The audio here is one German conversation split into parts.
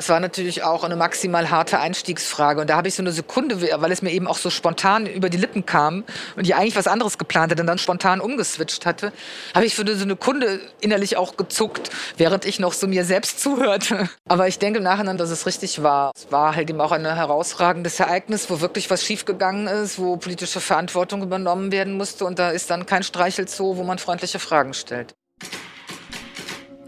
Es war natürlich auch eine maximal harte Einstiegsfrage. Und da habe ich so eine Sekunde, weil es mir eben auch so spontan über die Lippen kam und ich eigentlich was anderes geplant hatte und dann spontan umgeswitcht hatte, habe ich für so eine Kunde innerlich auch gezuckt, während ich noch so mir selbst zuhörte. Aber ich denke im Nachhinein, dass es richtig war. Es war halt eben auch ein herausragendes Ereignis, wo wirklich was schiefgegangen ist, wo politische Verantwortung übernommen werden musste. Und da ist dann kein Streichelzoo, wo man freundliche Fragen stellt.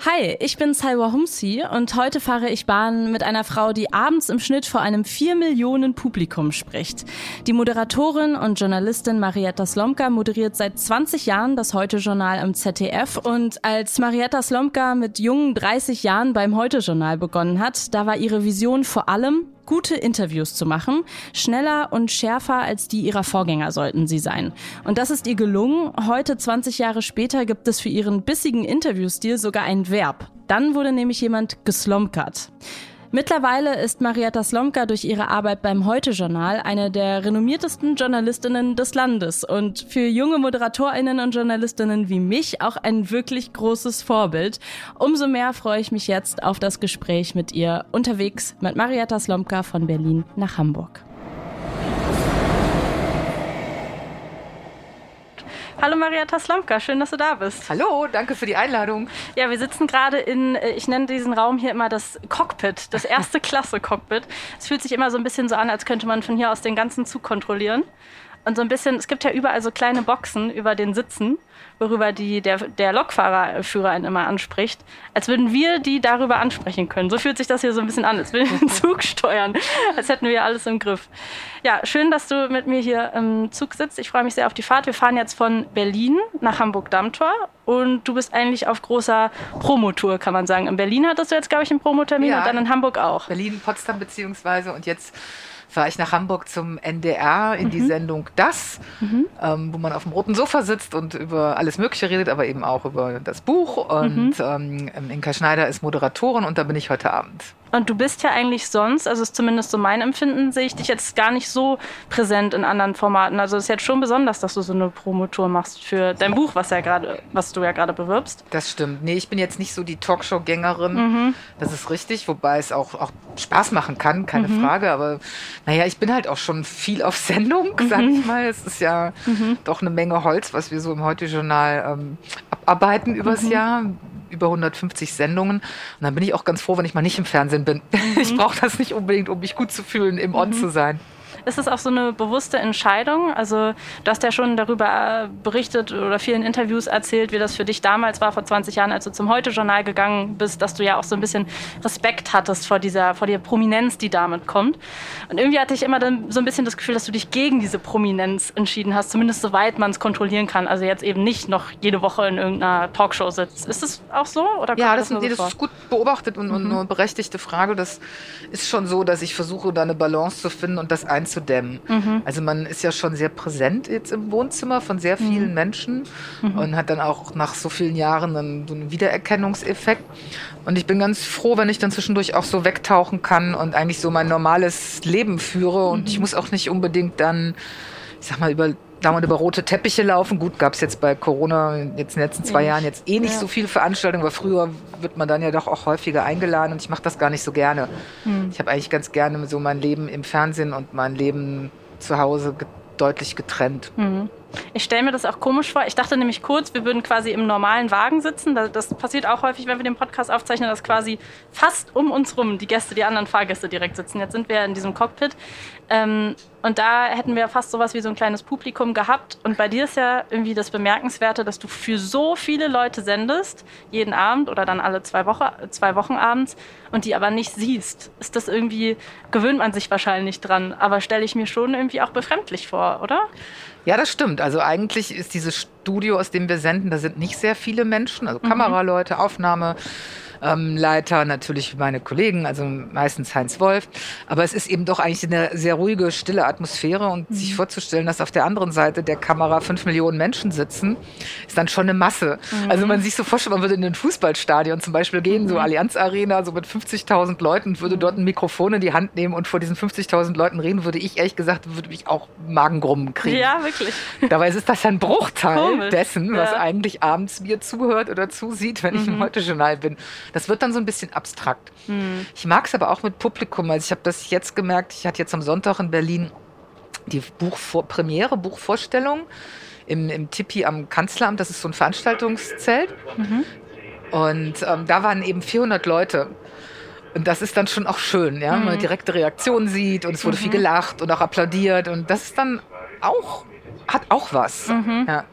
Hi, ich bin Salwa Humsi und heute fahre ich Bahn mit einer Frau, die abends im Schnitt vor einem 4 Millionen Publikum spricht. Die Moderatorin und Journalistin Marietta Slomka moderiert seit 20 Jahren das Heute-Journal im ZDF und als Marietta Slomka mit jungen 30 Jahren beim Heute-Journal begonnen hat, da war ihre Vision vor allem, gute Interviews zu machen. Schneller und schärfer als die ihrer Vorgänger sollten sie sein. Und das ist ihr gelungen. Heute, 20 Jahre später, gibt es für ihren bissigen Interviewstil sogar ein Verb. Dann wurde nämlich jemand geslomkert. Mittlerweile ist Marietta Slomka durch ihre Arbeit beim Heute-Journal eine der renommiertesten Journalistinnen des Landes und für junge ModeratorInnen und Journalistinnen wie mich auch ein wirklich großes Vorbild. Umso mehr freue ich mich jetzt auf das Gespräch mit ihr unterwegs mit Marietta Slomka von Berlin nach Hamburg. Hallo Maria Taslamka, schön, dass du da bist. Hallo, danke für die Einladung. Ja, wir sitzen gerade in, äh, ich nenne diesen Raum hier immer das Cockpit, das erste Klasse Cockpit. Es fühlt sich immer so ein bisschen so an, als könnte man von hier aus den ganzen Zug kontrollieren. Und so ein bisschen, es gibt ja überall so kleine Boxen über den Sitzen worüber die, der, der Lokfahrerführer einen immer anspricht, als würden wir die darüber ansprechen können. So fühlt sich das hier so ein bisschen an, als würden wir den Zug steuern, als hätten wir alles im Griff. Ja, schön, dass du mit mir hier im Zug sitzt. Ich freue mich sehr auf die Fahrt. Wir fahren jetzt von Berlin nach Hamburg-Dammtor und du bist eigentlich auf großer Promotour, kann man sagen. In Berlin hattest du jetzt, glaube ich, einen Promotermin ja, und dann in Hamburg auch. Berlin, Potsdam beziehungsweise und jetzt fahre ich nach Hamburg zum NDR in mhm. die Sendung Das, mhm. ähm, wo man auf dem roten Sofa sitzt und über alles Mögliche redet, aber eben auch über das Buch. Und mhm. ähm, Inka Schneider ist Moderatorin und da bin ich heute Abend. Und du bist ja eigentlich sonst, also ist zumindest so mein Empfinden, sehe ich dich jetzt gar nicht so präsent in anderen Formaten. Also es ist jetzt schon besonders, dass du so eine Promotour machst für dein Buch, was ja gerade, was du ja gerade bewirbst. Das stimmt. Nee, ich bin jetzt nicht so die Talkshow-Gängerin. Mhm. Das ist richtig, wobei es auch, auch Spaß machen kann, keine mhm. Frage. Aber naja, ich bin halt auch schon viel auf Sendung, mhm. sag ich mal. Es ist ja mhm. doch eine Menge Holz, was wir so im Heute-Journal ähm, abarbeiten übers mhm. Jahr über 150 Sendungen. Und dann bin ich auch ganz froh, wenn ich mal nicht im Fernsehen bin. Mhm. Ich brauche das nicht unbedingt, um mich gut zu fühlen, im On mhm. zu sein. Ist es auch so eine bewusste Entscheidung? Also du hast ja schon darüber berichtet oder vielen Interviews erzählt, wie das für dich damals war, vor 20 Jahren, als du zum Heute-Journal gegangen bist, dass du ja auch so ein bisschen Respekt hattest vor dieser, vor der Prominenz, die damit kommt. Und irgendwie hatte ich immer dann so ein bisschen das Gefühl, dass du dich gegen diese Prominenz entschieden hast, zumindest soweit man es kontrollieren kann. Also jetzt eben nicht noch jede Woche in irgendeiner Talkshow sitzt. Ist das auch so? Oder ja, das, das, nee, das ist gut beobachtet und, mhm. und eine berechtigte Frage. Das ist schon so, dass ich versuche, da eine Balance zu finden und das einzubauen einzudämmen. Mhm. Also man ist ja schon sehr präsent jetzt im Wohnzimmer von sehr vielen mhm. Menschen mhm. und hat dann auch nach so vielen Jahren dann so einen Wiedererkennungseffekt. Und ich bin ganz froh, wenn ich dann zwischendurch auch so wegtauchen kann und eigentlich so mein normales Leben führe. Und ich mhm. muss auch nicht unbedingt dann, ich sag mal, über dauernd über rote Teppiche laufen. Gut, gab es jetzt bei Corona jetzt in den letzten zwei Jahren jetzt eh nicht ja. so viele Veranstaltungen, aber früher wird man dann ja doch auch häufiger eingeladen und ich mache das gar nicht so gerne. Hm. Ich habe eigentlich ganz gerne so mein Leben im Fernsehen und mein Leben zu Hause deutlich getrennt. Mhm. Ich stelle mir das auch komisch vor. Ich dachte nämlich kurz, wir würden quasi im normalen Wagen sitzen. Das passiert auch häufig, wenn wir den Podcast aufzeichnen, dass quasi fast um uns rum die Gäste, die anderen Fahrgäste direkt sitzen. Jetzt sind wir in diesem Cockpit. Ähm, und da hätten wir fast sowas wie so ein kleines Publikum gehabt. Und bei dir ist ja irgendwie das Bemerkenswerte, dass du für so viele Leute sendest, jeden Abend oder dann alle zwei, Woche, zwei Wochen abends, und die aber nicht siehst. Ist das irgendwie, gewöhnt man sich wahrscheinlich dran, aber stelle ich mir schon irgendwie auch befremdlich vor, oder? Ja, das stimmt. Also eigentlich ist dieses Studio, aus dem wir senden, da sind nicht sehr viele Menschen, also mhm. Kameraleute, Aufnahme ähm, Leiter, natürlich meine Kollegen, also meistens Heinz Wolf. Aber es ist eben doch eigentlich eine sehr ruhige, stille Atmosphäre und mhm. sich vorzustellen, dass auf der anderen Seite der Kamera fünf Millionen Menschen sitzen, ist dann schon eine Masse. Mhm. Also man sich so vorstellt, man würde in ein Fußballstadion zum Beispiel gehen, so mhm. Allianz Arena, so mit 50.000 Leuten und würde dort ein Mikrofon in die Hand nehmen und vor diesen 50.000 Leuten reden, würde ich ehrlich gesagt, würde mich auch Magengrummen kriegen. Ja, wirklich. Dabei ist das ein Bruchteil Komisch. dessen, was ja. eigentlich abends mir zuhört oder zusieht, wenn ich im mhm. Heute-Journal bin. Das wird dann so ein bisschen abstrakt. Mhm. Ich mag es aber auch mit Publikum. Also ich habe das jetzt gemerkt, ich hatte jetzt am Sonntag in Berlin die Buchvor Premiere, Buchvorstellung im, im Tipi am Kanzleramt. Das ist so ein Veranstaltungszelt. Mhm. Und ähm, da waren eben 400 Leute. Und das ist dann schon auch schön, ja, mhm. man direkte Reaktionen sieht und es wurde mhm. viel gelacht und auch applaudiert und das ist dann auch, hat auch was. Mhm. Ja.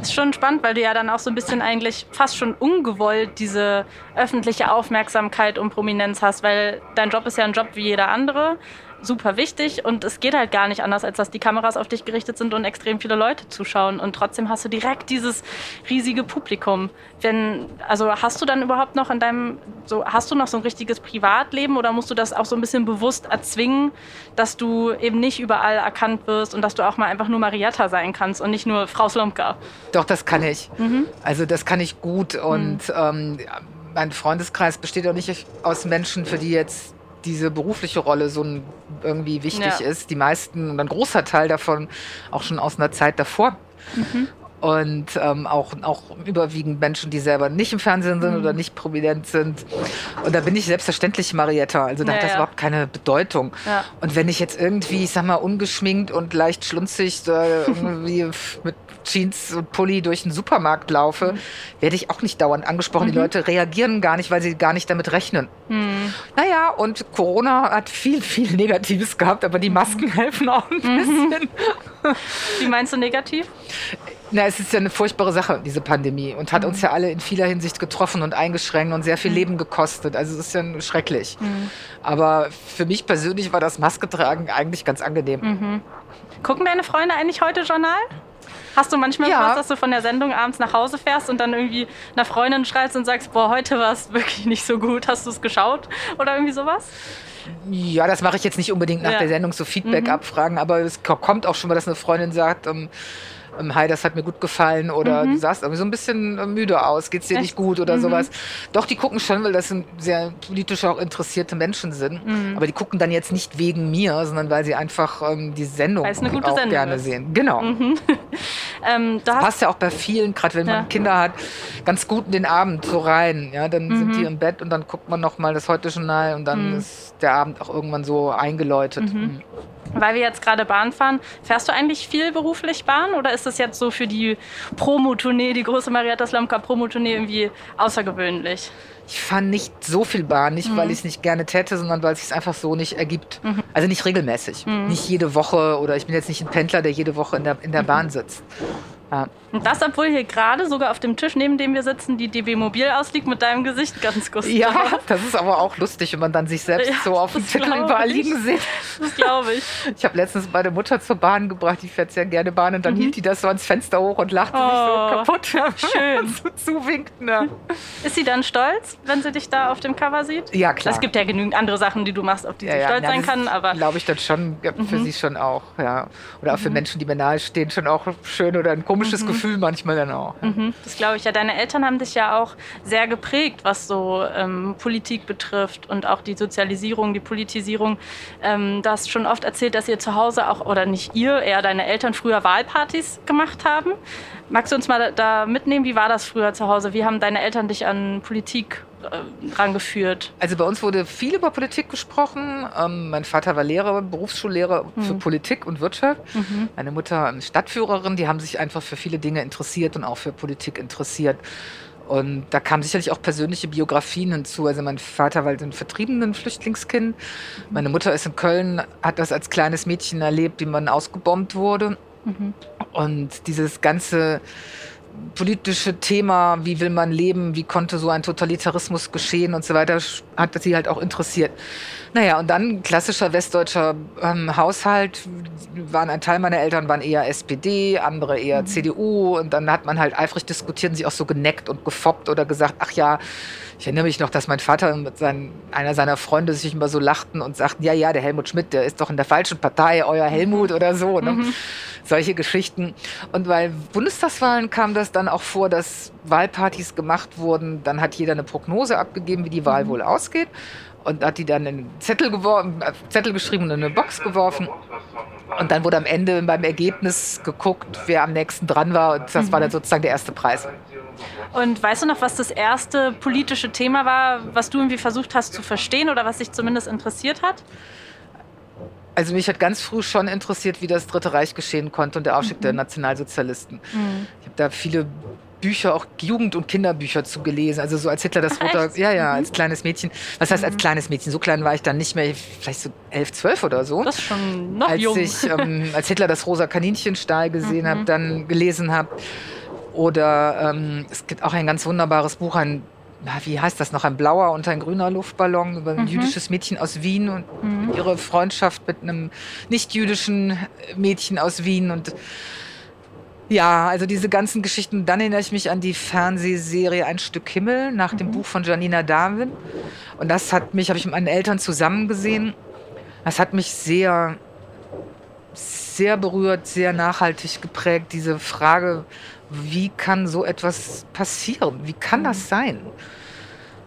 Ist schon spannend, weil du ja dann auch so ein bisschen eigentlich fast schon ungewollt diese öffentliche Aufmerksamkeit und Prominenz hast, weil dein Job ist ja ein Job wie jeder andere super wichtig und es geht halt gar nicht anders, als dass die Kameras auf dich gerichtet sind und extrem viele Leute zuschauen und trotzdem hast du direkt dieses riesige Publikum. Wenn, also hast du dann überhaupt noch in deinem, so hast du noch so ein richtiges Privatleben oder musst du das auch so ein bisschen bewusst erzwingen, dass du eben nicht überall erkannt wirst und dass du auch mal einfach nur Marietta sein kannst und nicht nur Frau Slomka? Doch, das kann ich. Mhm. Also das kann ich gut und mhm. ähm, mein Freundeskreis besteht auch nicht aus Menschen, für die jetzt diese berufliche Rolle so ein, irgendwie wichtig ja. ist. Die meisten und ein großer Teil davon auch schon aus einer Zeit davor. Mhm. Und ähm, auch, auch überwiegend Menschen, die selber nicht im Fernsehen sind mhm. oder nicht prominent sind. Und da bin ich selbstverständlich Marietta. Also da ja, hat das ja. überhaupt keine Bedeutung. Ja. Und wenn ich jetzt irgendwie, ich sag mal, ungeschminkt und leicht schlunzig äh, irgendwie mit Jeans und Pulli durch den Supermarkt laufe, mhm. werde ich auch nicht dauernd angesprochen. Mhm. Die Leute reagieren gar nicht, weil sie gar nicht damit rechnen. Mhm. Naja, und Corona hat viel, viel Negatives gehabt, aber die Masken mhm. helfen auch ein mhm. bisschen. Wie meinst du negativ? Na, es ist ja eine furchtbare Sache, diese Pandemie. Und hat mhm. uns ja alle in vieler Hinsicht getroffen und eingeschränkt und sehr viel mhm. Leben gekostet. Also es ist ja schrecklich. Mhm. Aber für mich persönlich war das Maske tragen eigentlich ganz angenehm. Mhm. Gucken deine Freunde eigentlich heute Journal? Hast du manchmal ja. was, dass du von der Sendung abends nach Hause fährst und dann irgendwie einer Freundin schreibst und sagst, boah, heute war es wirklich nicht so gut, hast du es geschaut? Oder irgendwie sowas? Ja, das mache ich jetzt nicht unbedingt nach ja. der Sendung, so Feedback mhm. abfragen, aber es kommt auch schon mal, dass eine Freundin sagt, ähm, hi, das hat mir gut gefallen oder mhm. du sahst irgendwie so ein bisschen äh, müde aus, geht's dir Echt? nicht gut oder mhm. sowas. Doch, die gucken schon, weil das sind sehr politisch auch interessierte Menschen sind. Mhm. Aber die gucken dann jetzt nicht wegen mir, sondern weil sie einfach ähm, die Sendung auch Sendung gerne ist. sehen. Genau. Mhm. ähm, das passt ja auch bei vielen, gerade wenn ja. man Kinder hat, ganz gut in den Abend so rein. Ja, dann sind die mhm. im Bett und dann guckt man noch mal das Heute-Journal und dann mhm. ist der Abend auch irgendwann so eingeläutet. Weil wir jetzt gerade Bahn fahren, fährst du eigentlich viel beruflich Bahn oder ist das jetzt so für die Promotournee, die große Marietta Slomka Promotournee irgendwie außergewöhnlich? Ich fahre nicht so viel Bahn, nicht mhm. weil ich es nicht gerne täte, sondern weil es sich einfach so nicht ergibt. Mhm. Also nicht regelmäßig, mhm. nicht jede Woche oder ich bin jetzt nicht ein Pendler, der jede Woche in der, in der mhm. Bahn sitzt. Ja. Und das, obwohl hier gerade sogar auf dem Tisch, neben dem wir sitzen, die DB Mobil ausliegt mit deinem Gesicht ganz gustav. Ja, das ist aber auch lustig, wenn man dann sich selbst ja, so auf dem Titel überall liegen sieht. Das glaube ich. Ich habe letztens meine Mutter zur Bahn gebracht, die fährt sehr gerne Bahn und dann mhm. hielt die das so ans Fenster hoch und lachte oh, sich so oh, kaputt. Schön. so zuwinkt. Ne? Ist sie dann stolz, wenn sie dich da auf dem Cover sieht? Ja, klar. Es gibt ja genügend andere Sachen, die du machst, auf die ja, sie stolz sein kann. Aber glaube ich dann schon, für mhm. sie schon auch. Ja. Oder auch für mhm. Menschen, die mir nahestehen, schon auch schön oder ein komisches mhm. Gefühl manchmal dann auch. Mhm, das glaube ich ja. Deine Eltern haben dich ja auch sehr geprägt, was so ähm, Politik betrifft und auch die Sozialisierung, die Politisierung. Ähm, du hast schon oft erzählt, dass ihr zu Hause auch, oder nicht ihr, eher deine Eltern früher Wahlpartys gemacht haben. Magst du uns mal da mitnehmen? Wie war das früher zu Hause? Wie haben deine Eltern dich an Politik rangeführt? Also bei uns wurde viel über Politik gesprochen. Ähm, mein Vater war Lehrer, Berufsschullehrer mhm. für Politik und Wirtschaft. Mhm. Meine Mutter Stadtführerin. Die haben sich einfach für viele Dinge interessiert und auch für Politik interessiert. Und da kamen sicherlich auch persönliche Biografien hinzu. Also mein Vater war ein vertriebenen Flüchtlingskind. Meine Mutter ist in Köln, hat das als kleines Mädchen erlebt, wie man ausgebombt wurde. Mhm. Und dieses ganze politische Thema, wie will man leben, wie konnte so ein Totalitarismus geschehen und so weiter, hat sie halt auch interessiert. Naja, und dann klassischer westdeutscher ähm, Haushalt, waren ein Teil meiner Eltern waren eher SPD, andere eher mhm. CDU und dann hat man halt eifrig diskutiert und sich auch so geneckt und gefoppt oder gesagt, ach ja, ich erinnere mich noch, dass mein Vater mit seinen, einer seiner Freunde sich immer so lachten und sagten, ja, ja, der Helmut Schmidt, der ist doch in der falschen Partei, euer Helmut oder so. Ne? Mhm. Solche Geschichten. Und weil Bundestagswahlen kam das dann auch vor, dass Wahlpartys gemacht wurden. Dann hat jeder eine Prognose abgegeben, wie die Wahl mhm. wohl ausgeht. Und hat die dann in einen Zettel, geworfen, äh, Zettel geschrieben und in eine Box geworfen. Und dann wurde am Ende beim Ergebnis geguckt, wer am nächsten dran war. Und das mhm. war dann sozusagen der erste Preis. Und weißt du noch, was das erste politische Thema war, was du irgendwie versucht hast zu verstehen oder was dich zumindest interessiert hat? Also mich hat ganz früh schon interessiert, wie das Dritte Reich geschehen konnte und der Aufstieg mhm. der Nationalsozialisten. Mhm. Ich habe da viele Bücher, auch Jugend- und Kinderbücher zu gelesen. Also so als Hitler das Rote, ja, ja, als mhm. kleines Mädchen. Was heißt als mhm. kleines Mädchen? So klein war ich dann nicht mehr, vielleicht so elf, zwölf oder so. Das ist schon noch als jung. Ich, ähm, als Hitler das rosa Kaninchenstahl gesehen mhm. habe, dann gelesen habe. Oder ähm, es gibt auch ein ganz wunderbares Buch, ein wie heißt das noch, ein blauer und ein grüner Luftballon über ein mhm. jüdisches Mädchen aus Wien und mhm. ihre Freundschaft mit einem nicht-jüdischen Mädchen aus Wien und ja, also diese ganzen Geschichten. Dann erinnere ich mich an die Fernsehserie Ein Stück Himmel nach dem mhm. Buch von Janina Darwin. Und das hat mich, habe ich mit meinen Eltern zusammen gesehen. Das hat mich sehr, sehr berührt, sehr nachhaltig geprägt. Diese Frage, wie kann so etwas passieren? Wie kann das sein?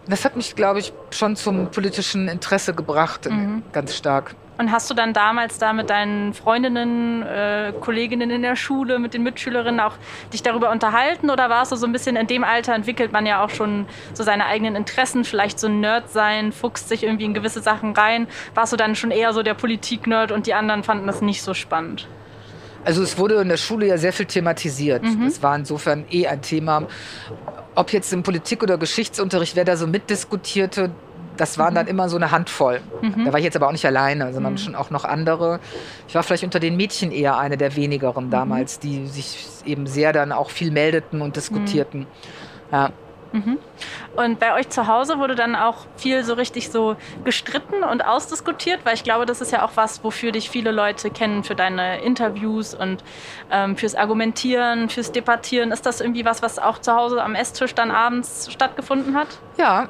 Das hat mich, glaube ich, schon zum politischen Interesse gebracht, mhm. ganz stark. Und hast du dann damals da mit deinen Freundinnen, äh, Kolleginnen in der Schule, mit den Mitschülerinnen auch dich darüber unterhalten? Oder warst du so ein bisschen in dem Alter, entwickelt man ja auch schon so seine eigenen Interessen, vielleicht so ein Nerd sein, fuchst sich irgendwie in gewisse Sachen rein? Warst du dann schon eher so der Politik-Nerd und die anderen fanden das nicht so spannend? Also es wurde in der Schule ja sehr viel thematisiert. Mhm. Es war insofern eh ein Thema. Ob jetzt im Politik- oder Geschichtsunterricht, wer da so mitdiskutierte, das waren mhm. dann immer so eine Handvoll. Mhm. Da war ich jetzt aber auch nicht alleine, sondern mhm. schon auch noch andere. Ich war vielleicht unter den Mädchen eher eine der wenigeren mhm. damals, die sich eben sehr dann auch viel meldeten und diskutierten. Ja. Mhm. Und bei euch zu Hause wurde dann auch viel so richtig so gestritten und ausdiskutiert, weil ich glaube, das ist ja auch was, wofür dich viele Leute kennen, für deine Interviews und ähm, fürs Argumentieren, fürs Debattieren. Ist das irgendwie was, was auch zu Hause am Esstisch dann abends stattgefunden hat? Ja,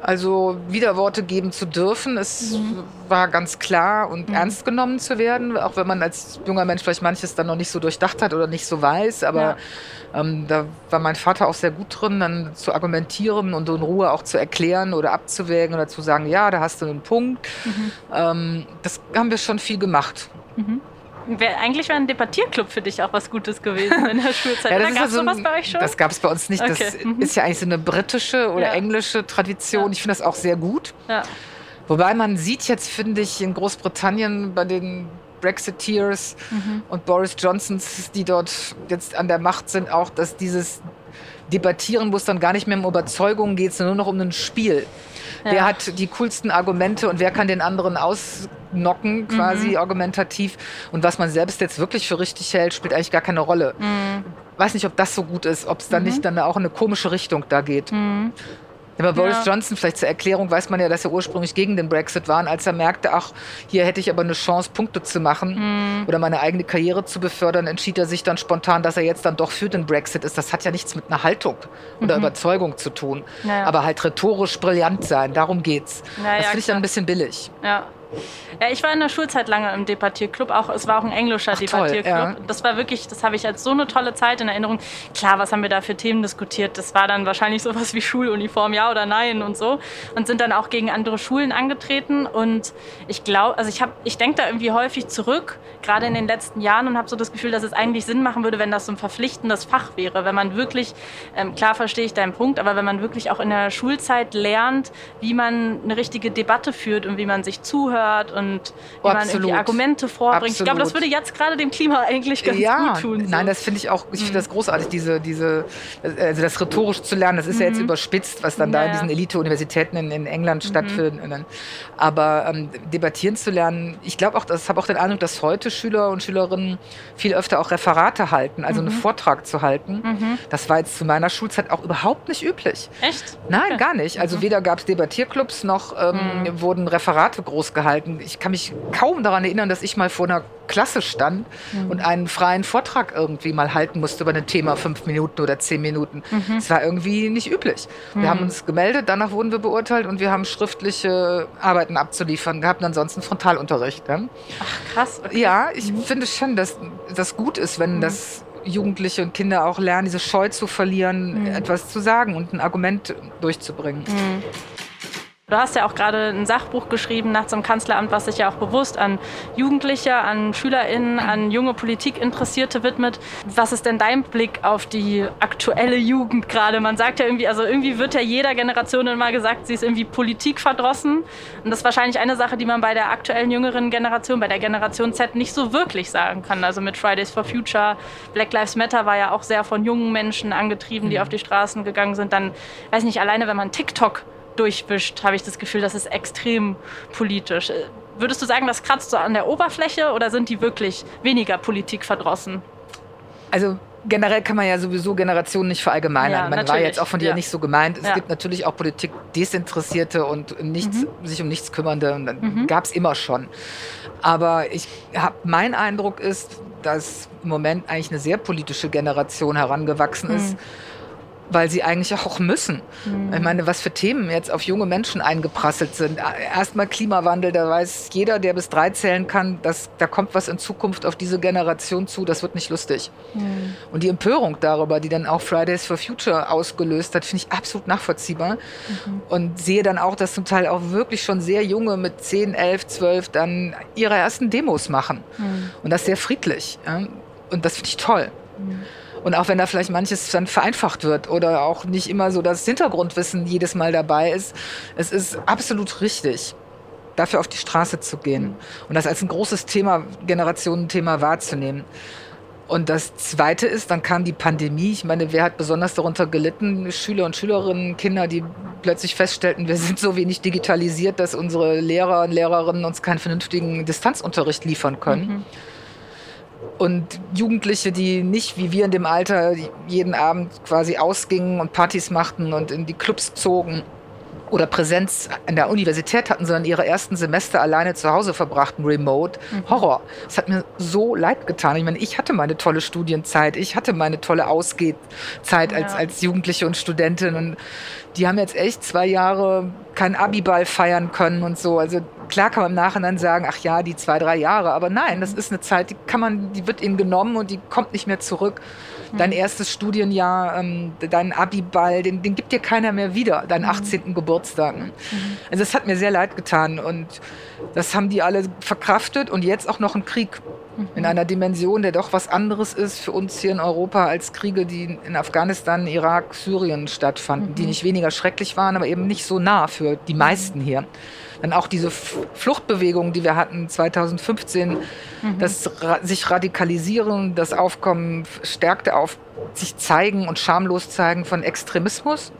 also Widerworte geben zu dürfen, es mhm. war ganz klar und mhm. ernst genommen zu werden, auch wenn man als junger Mensch vielleicht manches dann noch nicht so durchdacht hat oder nicht so weiß. Aber ja. ähm, da war mein Vater auch sehr gut drin, dann zu argumentieren und in Ruhe auch zu erklären oder abzuwägen oder zu sagen, ja, da hast du einen Punkt. Mhm. Ähm, das haben wir schon viel gemacht. Wär, eigentlich wäre ein Debattierclub für dich auch was Gutes gewesen in der Schulzeit. ja, gab es also sowas bei euch schon? Das gab es bei uns nicht. Okay. Das mhm. ist ja eigentlich so eine britische oder ja. englische Tradition. Ja. Ich finde das auch sehr gut. Ja. Wobei man sieht jetzt, finde ich, in Großbritannien bei den Brexiteers mhm. und Boris Johnsons, die dort jetzt an der Macht sind, auch, dass dieses Debattieren, wo es dann gar nicht mehr um Überzeugungen geht, sondern nur noch um ein Spiel. Ja. Wer hat die coolsten Argumente und wer kann den anderen ausnocken, quasi mhm. argumentativ. Und was man selbst jetzt wirklich für richtig hält, spielt eigentlich gar keine Rolle. Mhm. Weiß nicht, ob das so gut ist, ob es dann mhm. nicht dann auch in eine komische Richtung da geht. Aber Boris ja. Johnson, vielleicht zur Erklärung, weiß man ja, dass er ursprünglich gegen den Brexit war. Und als er merkte, ach, hier hätte ich aber eine Chance, Punkte zu machen mhm. oder meine eigene Karriere zu befördern, entschied er sich dann spontan, dass er jetzt dann doch für den Brexit ist. Das hat ja nichts mit einer Haltung oder mhm. Überzeugung zu tun. Naja. Aber halt rhetorisch brillant sein, darum geht's. Naja, das finde ich dann ein bisschen billig. Ja. Ja, ich war in der Schulzeit lange im Debattierclub. Auch, es war auch ein englischer Ach, Debattierclub. Ja. Das war wirklich, das habe ich als so eine tolle Zeit in Erinnerung. Klar, was haben wir da für Themen diskutiert? Das war dann wahrscheinlich sowas wie Schuluniform, ja oder nein und so. Und sind dann auch gegen andere Schulen angetreten. Und ich glaube, also ich habe, ich denke da irgendwie häufig zurück, gerade in den letzten Jahren, und habe so das Gefühl, dass es eigentlich Sinn machen würde, wenn das so ein verpflichtendes Fach wäre. Wenn man wirklich, ähm, klar verstehe ich deinen Punkt, aber wenn man wirklich auch in der Schulzeit lernt, wie man eine richtige Debatte führt und wie man sich zuhört und und wie man irgendwie Argumente vorbringt. Absolut. Ich glaube, das würde jetzt gerade dem Klima eigentlich ganz ja, gut tun. So. Nein, das finde ich auch, ich finde das großartig, diese, diese, also das rhetorisch zu lernen. Das ist mhm. ja jetzt mhm. überspitzt, was dann ja, da in diesen Elite-Universitäten in, in, England mhm. stattfindet. Aber ähm, debattieren zu lernen, ich glaube auch, das habe auch den Eindruck, dass heute Schüler und Schülerinnen viel öfter auch Referate halten, also mhm. einen Vortrag zu halten. Mhm. Das war jetzt zu meiner Schulzeit auch überhaupt nicht üblich. Echt? Nein, okay. gar nicht. Also mhm. weder gab es Debattierclubs noch ähm, wurden Referate groß gehalten. Ich ich kann mich kaum daran erinnern, dass ich mal vor einer Klasse stand mhm. und einen freien Vortrag irgendwie mal halten musste über ein Thema, fünf Minuten oder zehn Minuten. Mhm. Das war irgendwie nicht üblich. Wir mhm. haben uns gemeldet, danach wurden wir beurteilt und wir haben schriftliche Arbeiten abzuliefern gehabt und ansonsten Frontalunterricht. Ne? Ach krass. Okay. Ja, ich mhm. finde schon, dass das gut ist, wenn mhm. das Jugendliche und Kinder auch lernen, diese Scheu zu verlieren, mhm. etwas zu sagen und ein Argument durchzubringen. Du hast ja auch gerade ein Sachbuch geschrieben nach zum Kanzleramt, was sich ja auch bewusst an Jugendliche, an SchülerInnen, an junge Politikinteressierte widmet. Was ist denn dein Blick auf die aktuelle Jugend gerade? Man sagt ja irgendwie, also irgendwie wird ja jeder Generation immer gesagt, sie ist irgendwie politikverdrossen. Und das ist wahrscheinlich eine Sache, die man bei der aktuellen jüngeren Generation, bei der Generation Z nicht so wirklich sagen kann. Also mit Fridays for Future, Black Lives Matter war ja auch sehr von jungen Menschen angetrieben, die mhm. auf die Straßen gegangen sind. Dann, weiß nicht, alleine wenn man TikTok durchwischt, habe ich das Gefühl, das ist extrem politisch. Würdest du sagen, das kratzt so an der Oberfläche oder sind die wirklich weniger politikverdrossen? Also generell kann man ja sowieso Generationen nicht verallgemeinern. Ja, man natürlich. war jetzt auch von dir ja. nicht so gemeint. Es ja. gibt natürlich auch Politik Desinteressierte und nichts, mhm. sich um nichts kümmernde. Mhm. Gab es immer schon. Aber ich habe mein Eindruck ist, dass im Moment eigentlich eine sehr politische Generation herangewachsen ist. Weil sie eigentlich auch müssen. Mhm. Ich meine, was für Themen jetzt auf junge Menschen eingeprasselt sind. Erstmal Klimawandel, da weiß jeder, der bis drei zählen kann, dass da kommt was in Zukunft auf diese Generation zu, das wird nicht lustig. Mhm. Und die Empörung darüber, die dann auch Fridays for Future ausgelöst hat, finde ich absolut nachvollziehbar. Mhm. Und sehe dann auch, dass zum Teil auch wirklich schon sehr junge mit 10, 11, 12 dann ihre ersten Demos machen. Mhm. Und das sehr friedlich. Und das finde ich toll. Und auch wenn da vielleicht manches dann vereinfacht wird oder auch nicht immer so das Hintergrundwissen jedes Mal dabei ist, es ist absolut richtig, dafür auf die Straße zu gehen und das als ein großes Thema, Generationenthema wahrzunehmen. Und das Zweite ist, dann kam die Pandemie. Ich meine, wer hat besonders darunter gelitten? Schüler und Schülerinnen, Kinder, die plötzlich feststellten, wir sind so wenig digitalisiert, dass unsere Lehrer und Lehrerinnen uns keinen vernünftigen Distanzunterricht liefern können. Mhm. Und Jugendliche, die nicht wie wir in dem Alter jeden Abend quasi ausgingen und Partys machten und in die Clubs zogen oder Präsenz an der Universität hatten, sondern ihre ersten Semester alleine zu Hause verbrachten, remote. Mhm. Horror. Es hat mir so leid getan. Ich meine, ich hatte meine tolle Studienzeit, ich hatte meine tolle Ausgehzeit ja. als, als Jugendliche und Studentin und die haben jetzt echt zwei Jahre keinen Abiball feiern können und so. Also klar kann man im Nachhinein sagen, ach ja, die zwei, drei Jahre, aber nein, das ist eine Zeit, die kann man, die wird ihnen genommen und die kommt nicht mehr zurück. Dein mhm. erstes Studienjahr, ähm, dein Abiball, den, den gibt dir keiner mehr wieder, deinen 18. Mhm. Geburtstag. Mhm. Also es hat mir sehr leid getan und das haben die alle verkraftet und jetzt auch noch ein Krieg in einer Dimension, der doch was anderes ist für uns hier in Europa als Kriege, die in Afghanistan, Irak, Syrien stattfanden, mhm. die nicht weniger schrecklich waren, aber eben nicht so nah für die meisten hier. Dann auch diese Fluchtbewegung, die wir hatten 2015, mhm. das sich radikalisieren, das Aufkommen stärkte auf sich zeigen und schamlos zeigen von Extremismus.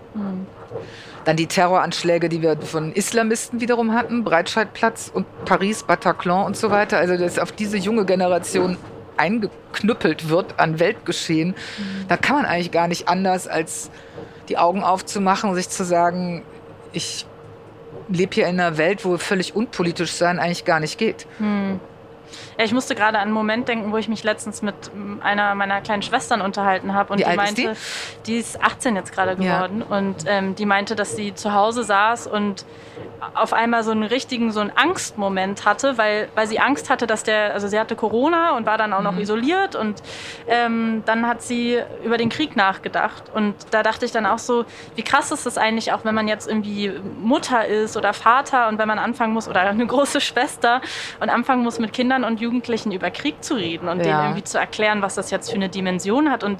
Dann die Terroranschläge, die wir von Islamisten wiederum hatten, Breitscheidplatz und Paris, Bataclan und so weiter. Also dass auf diese junge Generation eingeknüppelt wird an Weltgeschehen, da kann man eigentlich gar nicht anders, als die Augen aufzumachen sich zu sagen, ich lebe hier in einer Welt, wo völlig unpolitisch sein eigentlich gar nicht geht. Mhm. Ja, ich musste gerade an einen Moment denken, wo ich mich letztens mit einer meiner kleinen Schwestern unterhalten habe. Und Wie die meinte, ist die? die? ist 18 jetzt gerade geworden. Ja. Und ähm, die meinte, dass sie zu Hause saß und auf einmal so einen richtigen, so einen Angstmoment hatte, weil, weil sie Angst hatte, dass der, also sie hatte Corona und war dann auch noch mhm. isoliert und ähm, dann hat sie über den Krieg nachgedacht. Und da dachte ich dann auch so, wie krass ist das eigentlich auch, wenn man jetzt irgendwie Mutter ist oder Vater und wenn man anfangen muss oder eine große Schwester und anfangen muss mit Kindern und Jugendlichen über Krieg zu reden und ja. denen irgendwie zu erklären, was das jetzt für eine Dimension hat und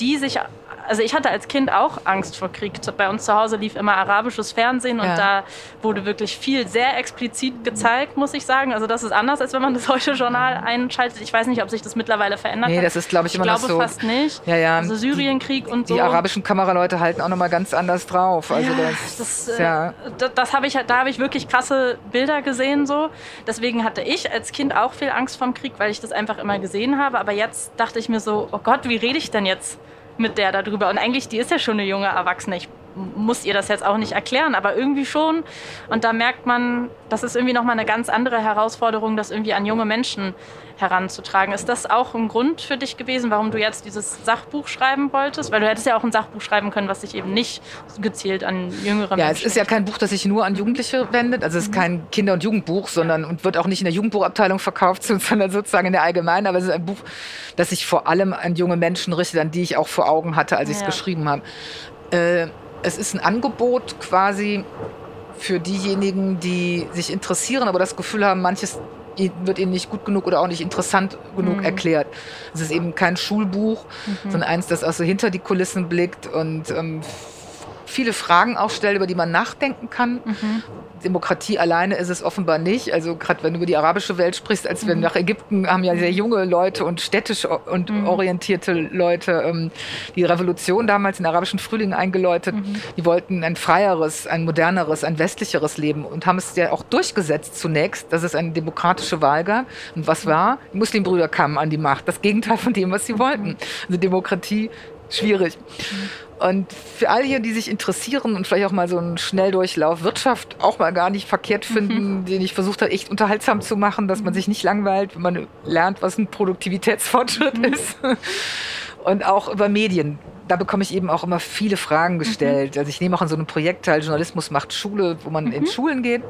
die sich also ich hatte als Kind auch Angst vor Krieg. Bei uns zu Hause lief immer arabisches Fernsehen und ja. da wurde wirklich viel sehr explizit gezeigt, muss ich sagen. Also das ist anders, als wenn man das heute Journal einschaltet. Ich weiß nicht, ob sich das mittlerweile verändert nee, hat. das ist, glaube ich, immer ich glaube noch so. fast nicht. Ja, ja. Also Syrienkrieg und so. Die arabischen Kameraleute halten auch nochmal ganz anders drauf. Also ja, das, das, ja. Äh, das, das habe ich, da habe ich wirklich krasse Bilder gesehen so. Deswegen hatte ich als Kind auch viel Angst vom Krieg, weil ich das einfach immer gesehen habe. Aber jetzt dachte ich mir so, oh Gott, wie rede ich denn jetzt mit der darüber. Und eigentlich, die ist ja schon eine junge Erwachsene. Ich muss ihr das jetzt auch nicht erklären, aber irgendwie schon. Und da merkt man, das ist irgendwie nochmal eine ganz andere Herausforderung, das irgendwie an junge Menschen heranzutragen. Ist das auch ein Grund für dich gewesen, warum du jetzt dieses Sachbuch schreiben wolltest? Weil du hättest ja auch ein Sachbuch schreiben können, was sich eben nicht gezielt an jüngere ja, Menschen. Ja, es ist ja kein Buch, das sich nur an Jugendliche wendet. Also es ist mhm. kein Kinder- und Jugendbuch, sondern und wird auch nicht in der Jugendbuchabteilung verkauft, sondern sozusagen in der Allgemeinen. Aber es ist ein Buch, das sich vor allem an junge Menschen richtet, an die ich auch vor Augen hatte, als ich es ja. geschrieben habe. Äh, es ist ein Angebot quasi für diejenigen, die sich interessieren, aber das Gefühl haben, manches wird ihnen nicht gut genug oder auch nicht interessant genug mhm. erklärt. Es ist eben kein Schulbuch, mhm. sondern eins, das also hinter die Kulissen blickt und ähm, viele Fragen auch stellt, über die man nachdenken kann. Mhm. Demokratie alleine ist es offenbar nicht. Also gerade wenn du über die arabische Welt sprichst, als wir mhm. nach Ägypten haben ja sehr junge Leute und städtisch und mhm. orientierte Leute ähm, die Revolution damals, den arabischen Frühling eingeläutet. Mhm. Die wollten ein freieres, ein moderneres, ein westlicheres Leben und haben es ja auch durchgesetzt zunächst, dass es eine demokratische Wahl gab. Und was war? Die Muslimbrüder kamen an die Macht. Das Gegenteil von dem, was sie wollten. Also Demokratie schwierig. Mhm. Und für alle hier, die sich interessieren und vielleicht auch mal so einen Schnelldurchlauf Wirtschaft auch mal gar nicht verkehrt finden, mhm. den ich versucht habe, echt unterhaltsam zu machen, dass man mhm. sich nicht langweilt, wenn man lernt, was ein Produktivitätsfortschritt mhm. ist. Und auch über Medien. Da bekomme ich eben auch immer viele Fragen gestellt. Mhm. Also ich nehme auch an so einem Projekt teil, Journalismus macht Schule, wo man in mhm. Schulen geht.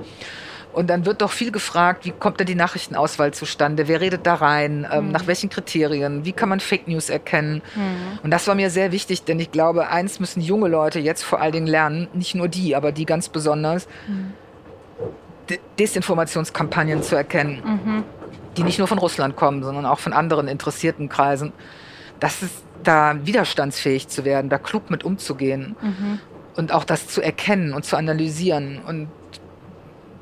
Und dann wird doch viel gefragt, wie kommt denn die Nachrichtenauswahl zustande? Wer redet da rein? Ähm, mhm. Nach welchen Kriterien? Wie kann man Fake News erkennen? Mhm. Und das war mir sehr wichtig, denn ich glaube, eins müssen junge Leute jetzt vor allen Dingen lernen, nicht nur die, aber die ganz besonders, mhm. Desinformationskampagnen zu erkennen, mhm. die nicht nur von Russland kommen, sondern auch von anderen interessierten Kreisen. Das ist da widerstandsfähig zu werden, da klug mit umzugehen mhm. und auch das zu erkennen und zu analysieren und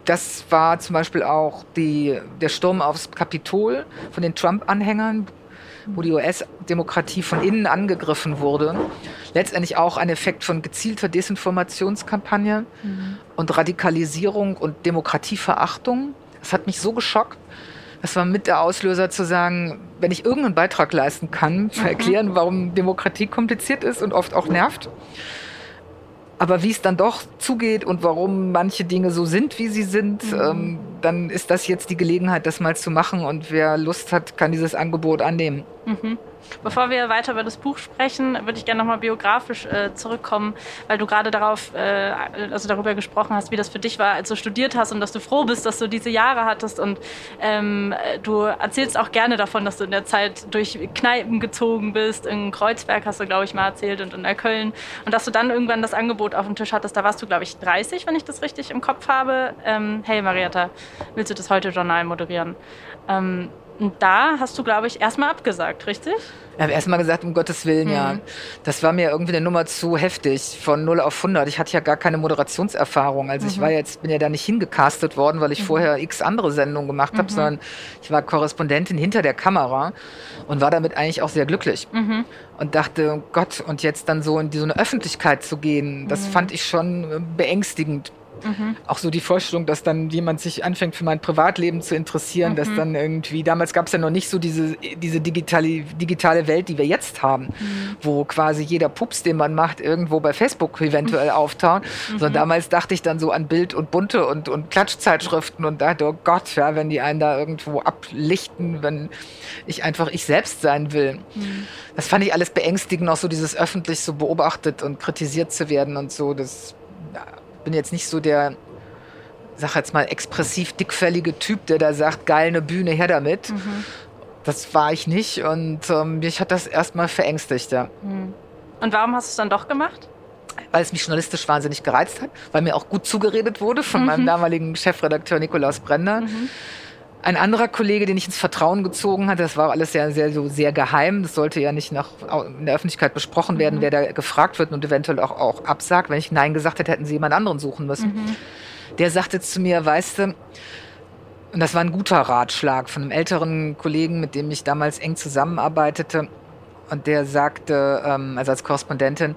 das war zum Beispiel auch die, der Sturm aufs Kapitol von den Trump-Anhängern, wo die US-Demokratie von innen angegriffen wurde. Letztendlich auch ein Effekt von gezielter Desinformationskampagne mhm. und Radikalisierung und Demokratieverachtung. Das hat mich so geschockt. Das war mit der Auslöser zu sagen, wenn ich irgendeinen Beitrag leisten kann, zu erklären, warum Demokratie kompliziert ist und oft auch nervt, aber wie es dann doch zugeht und warum manche Dinge so sind, wie sie sind, mhm. ähm, dann ist das jetzt die Gelegenheit, das mal zu machen. Und wer Lust hat, kann dieses Angebot annehmen. Mhm. Bevor wir weiter über das Buch sprechen, würde ich gerne nochmal biografisch äh, zurückkommen, weil du gerade darauf, äh, also darüber gesprochen hast, wie das für dich war, als du studiert hast und dass du froh bist, dass du diese Jahre hattest. Und ähm, du erzählst auch gerne davon, dass du in der Zeit durch Kneipen gezogen bist. In Kreuzberg hast du, glaube ich, mal erzählt und in Köln. Und dass du dann irgendwann das Angebot auf dem Tisch hattest. Da warst du, glaube ich, 30, wenn ich das richtig im Kopf habe. Ähm, hey Marietta, willst du das heute Journal moderieren? Ähm, und da hast du, glaube ich, erstmal abgesagt, richtig? Ich habe erstmal gesagt, um Gottes Willen, mhm. ja. Das war mir irgendwie eine Nummer zu heftig, von 0 auf 100. Ich hatte ja gar keine Moderationserfahrung. Also mhm. ich war jetzt, bin ja da nicht hingecastet worden, weil ich mhm. vorher x andere Sendungen gemacht habe, mhm. sondern ich war Korrespondentin hinter der Kamera und war damit eigentlich auch sehr glücklich. Mhm. Und dachte, oh Gott, und jetzt dann so in so eine Öffentlichkeit zu gehen, das mhm. fand ich schon beängstigend. Mhm. Auch so die Vorstellung, dass dann jemand sich anfängt für mein Privatleben zu interessieren, mhm. dass dann irgendwie, damals gab es ja noch nicht so diese, diese digitale, digitale Welt, die wir jetzt haben, mhm. wo quasi jeder Pups, den man macht, irgendwo bei Facebook eventuell mhm. auftaucht. Mhm. Sondern damals dachte ich dann so an Bild und Bunte und, und Klatschzeitschriften und dachte, oh Gott, ja, wenn die einen da irgendwo ablichten, wenn ich einfach ich selbst sein will. Mhm. Das fand ich alles beängstigend, auch so dieses öffentlich so beobachtet und kritisiert zu werden und so. Das bin jetzt nicht so der, sag jetzt mal, expressiv dickfällige Typ, der da sagt, geil, eine Bühne, her damit. Mhm. Das war ich nicht und ähm, mich hat das erstmal verängstigt, ja. Mhm. Und warum hast du es dann doch gemacht? Weil es mich journalistisch wahnsinnig gereizt hat, weil mir auch gut zugeredet wurde von mhm. meinem damaligen Chefredakteur Nikolaus Brenner. Mhm. Ein anderer Kollege, den ich ins Vertrauen gezogen hatte, das war alles sehr, sehr, so sehr geheim. Das sollte ja nicht nach, in der Öffentlichkeit besprochen werden, mhm. wer da gefragt wird und eventuell auch, auch absagt. Wenn ich Nein gesagt hätte, hätten sie jemand anderen suchen müssen. Mhm. Der sagte zu mir, weißt du, und das war ein guter Ratschlag von einem älteren Kollegen, mit dem ich damals eng zusammenarbeitete. Und der sagte, ähm, also als Korrespondentin,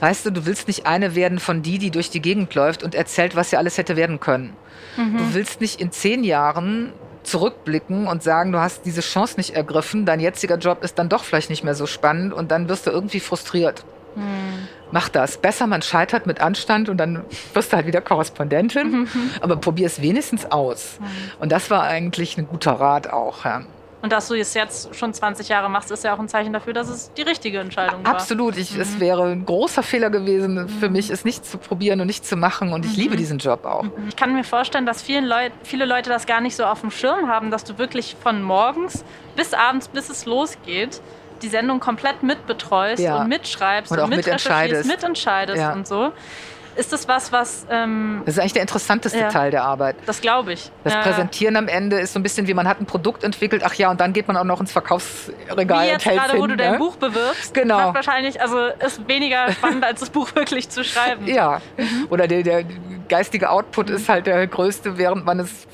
weißt du, du willst nicht eine werden von die, die durch die Gegend läuft und erzählt, was ja alles hätte werden können. Mhm. Du willst nicht in zehn Jahren zurückblicken und sagen, du hast diese Chance nicht ergriffen, dein jetziger Job ist dann doch vielleicht nicht mehr so spannend und dann wirst du irgendwie frustriert. Hm. Mach das. Besser, man scheitert mit Anstand und dann wirst du halt wieder Korrespondentin, mhm. aber probier es wenigstens aus. Mhm. Und das war eigentlich ein guter Rat auch. Ja. Und dass du es jetzt schon 20 Jahre machst, ist ja auch ein Zeichen dafür, dass es die richtige Entscheidung war. Absolut. Ich, mhm. Es wäre ein großer Fehler gewesen für mich, es nicht zu probieren und nicht zu machen. Und ich mhm. liebe diesen Job auch. Mhm. Ich kann mir vorstellen, dass vielen Leut, viele Leute das gar nicht so auf dem Schirm haben, dass du wirklich von morgens bis abends, bis es losgeht, die Sendung komplett mitbetreust ja. und mitschreibst und, und mitrecherchierst, mitentscheidest ja. und so. Ist das was, was. Ähm, das ist eigentlich der interessanteste ja, Teil der Arbeit. Das glaube ich. Das ja, Präsentieren am Ende ist so ein bisschen wie man hat ein Produkt entwickelt, ach ja, und dann geht man auch noch ins Verkaufsregal. Wie jetzt gerade, wo du dein ne? Buch bewirbst. Genau. Wahrscheinlich, also ist weniger spannend, als das Buch wirklich zu schreiben. Ja. Mhm. Oder der, der geistige Output mhm. ist halt der größte, während man es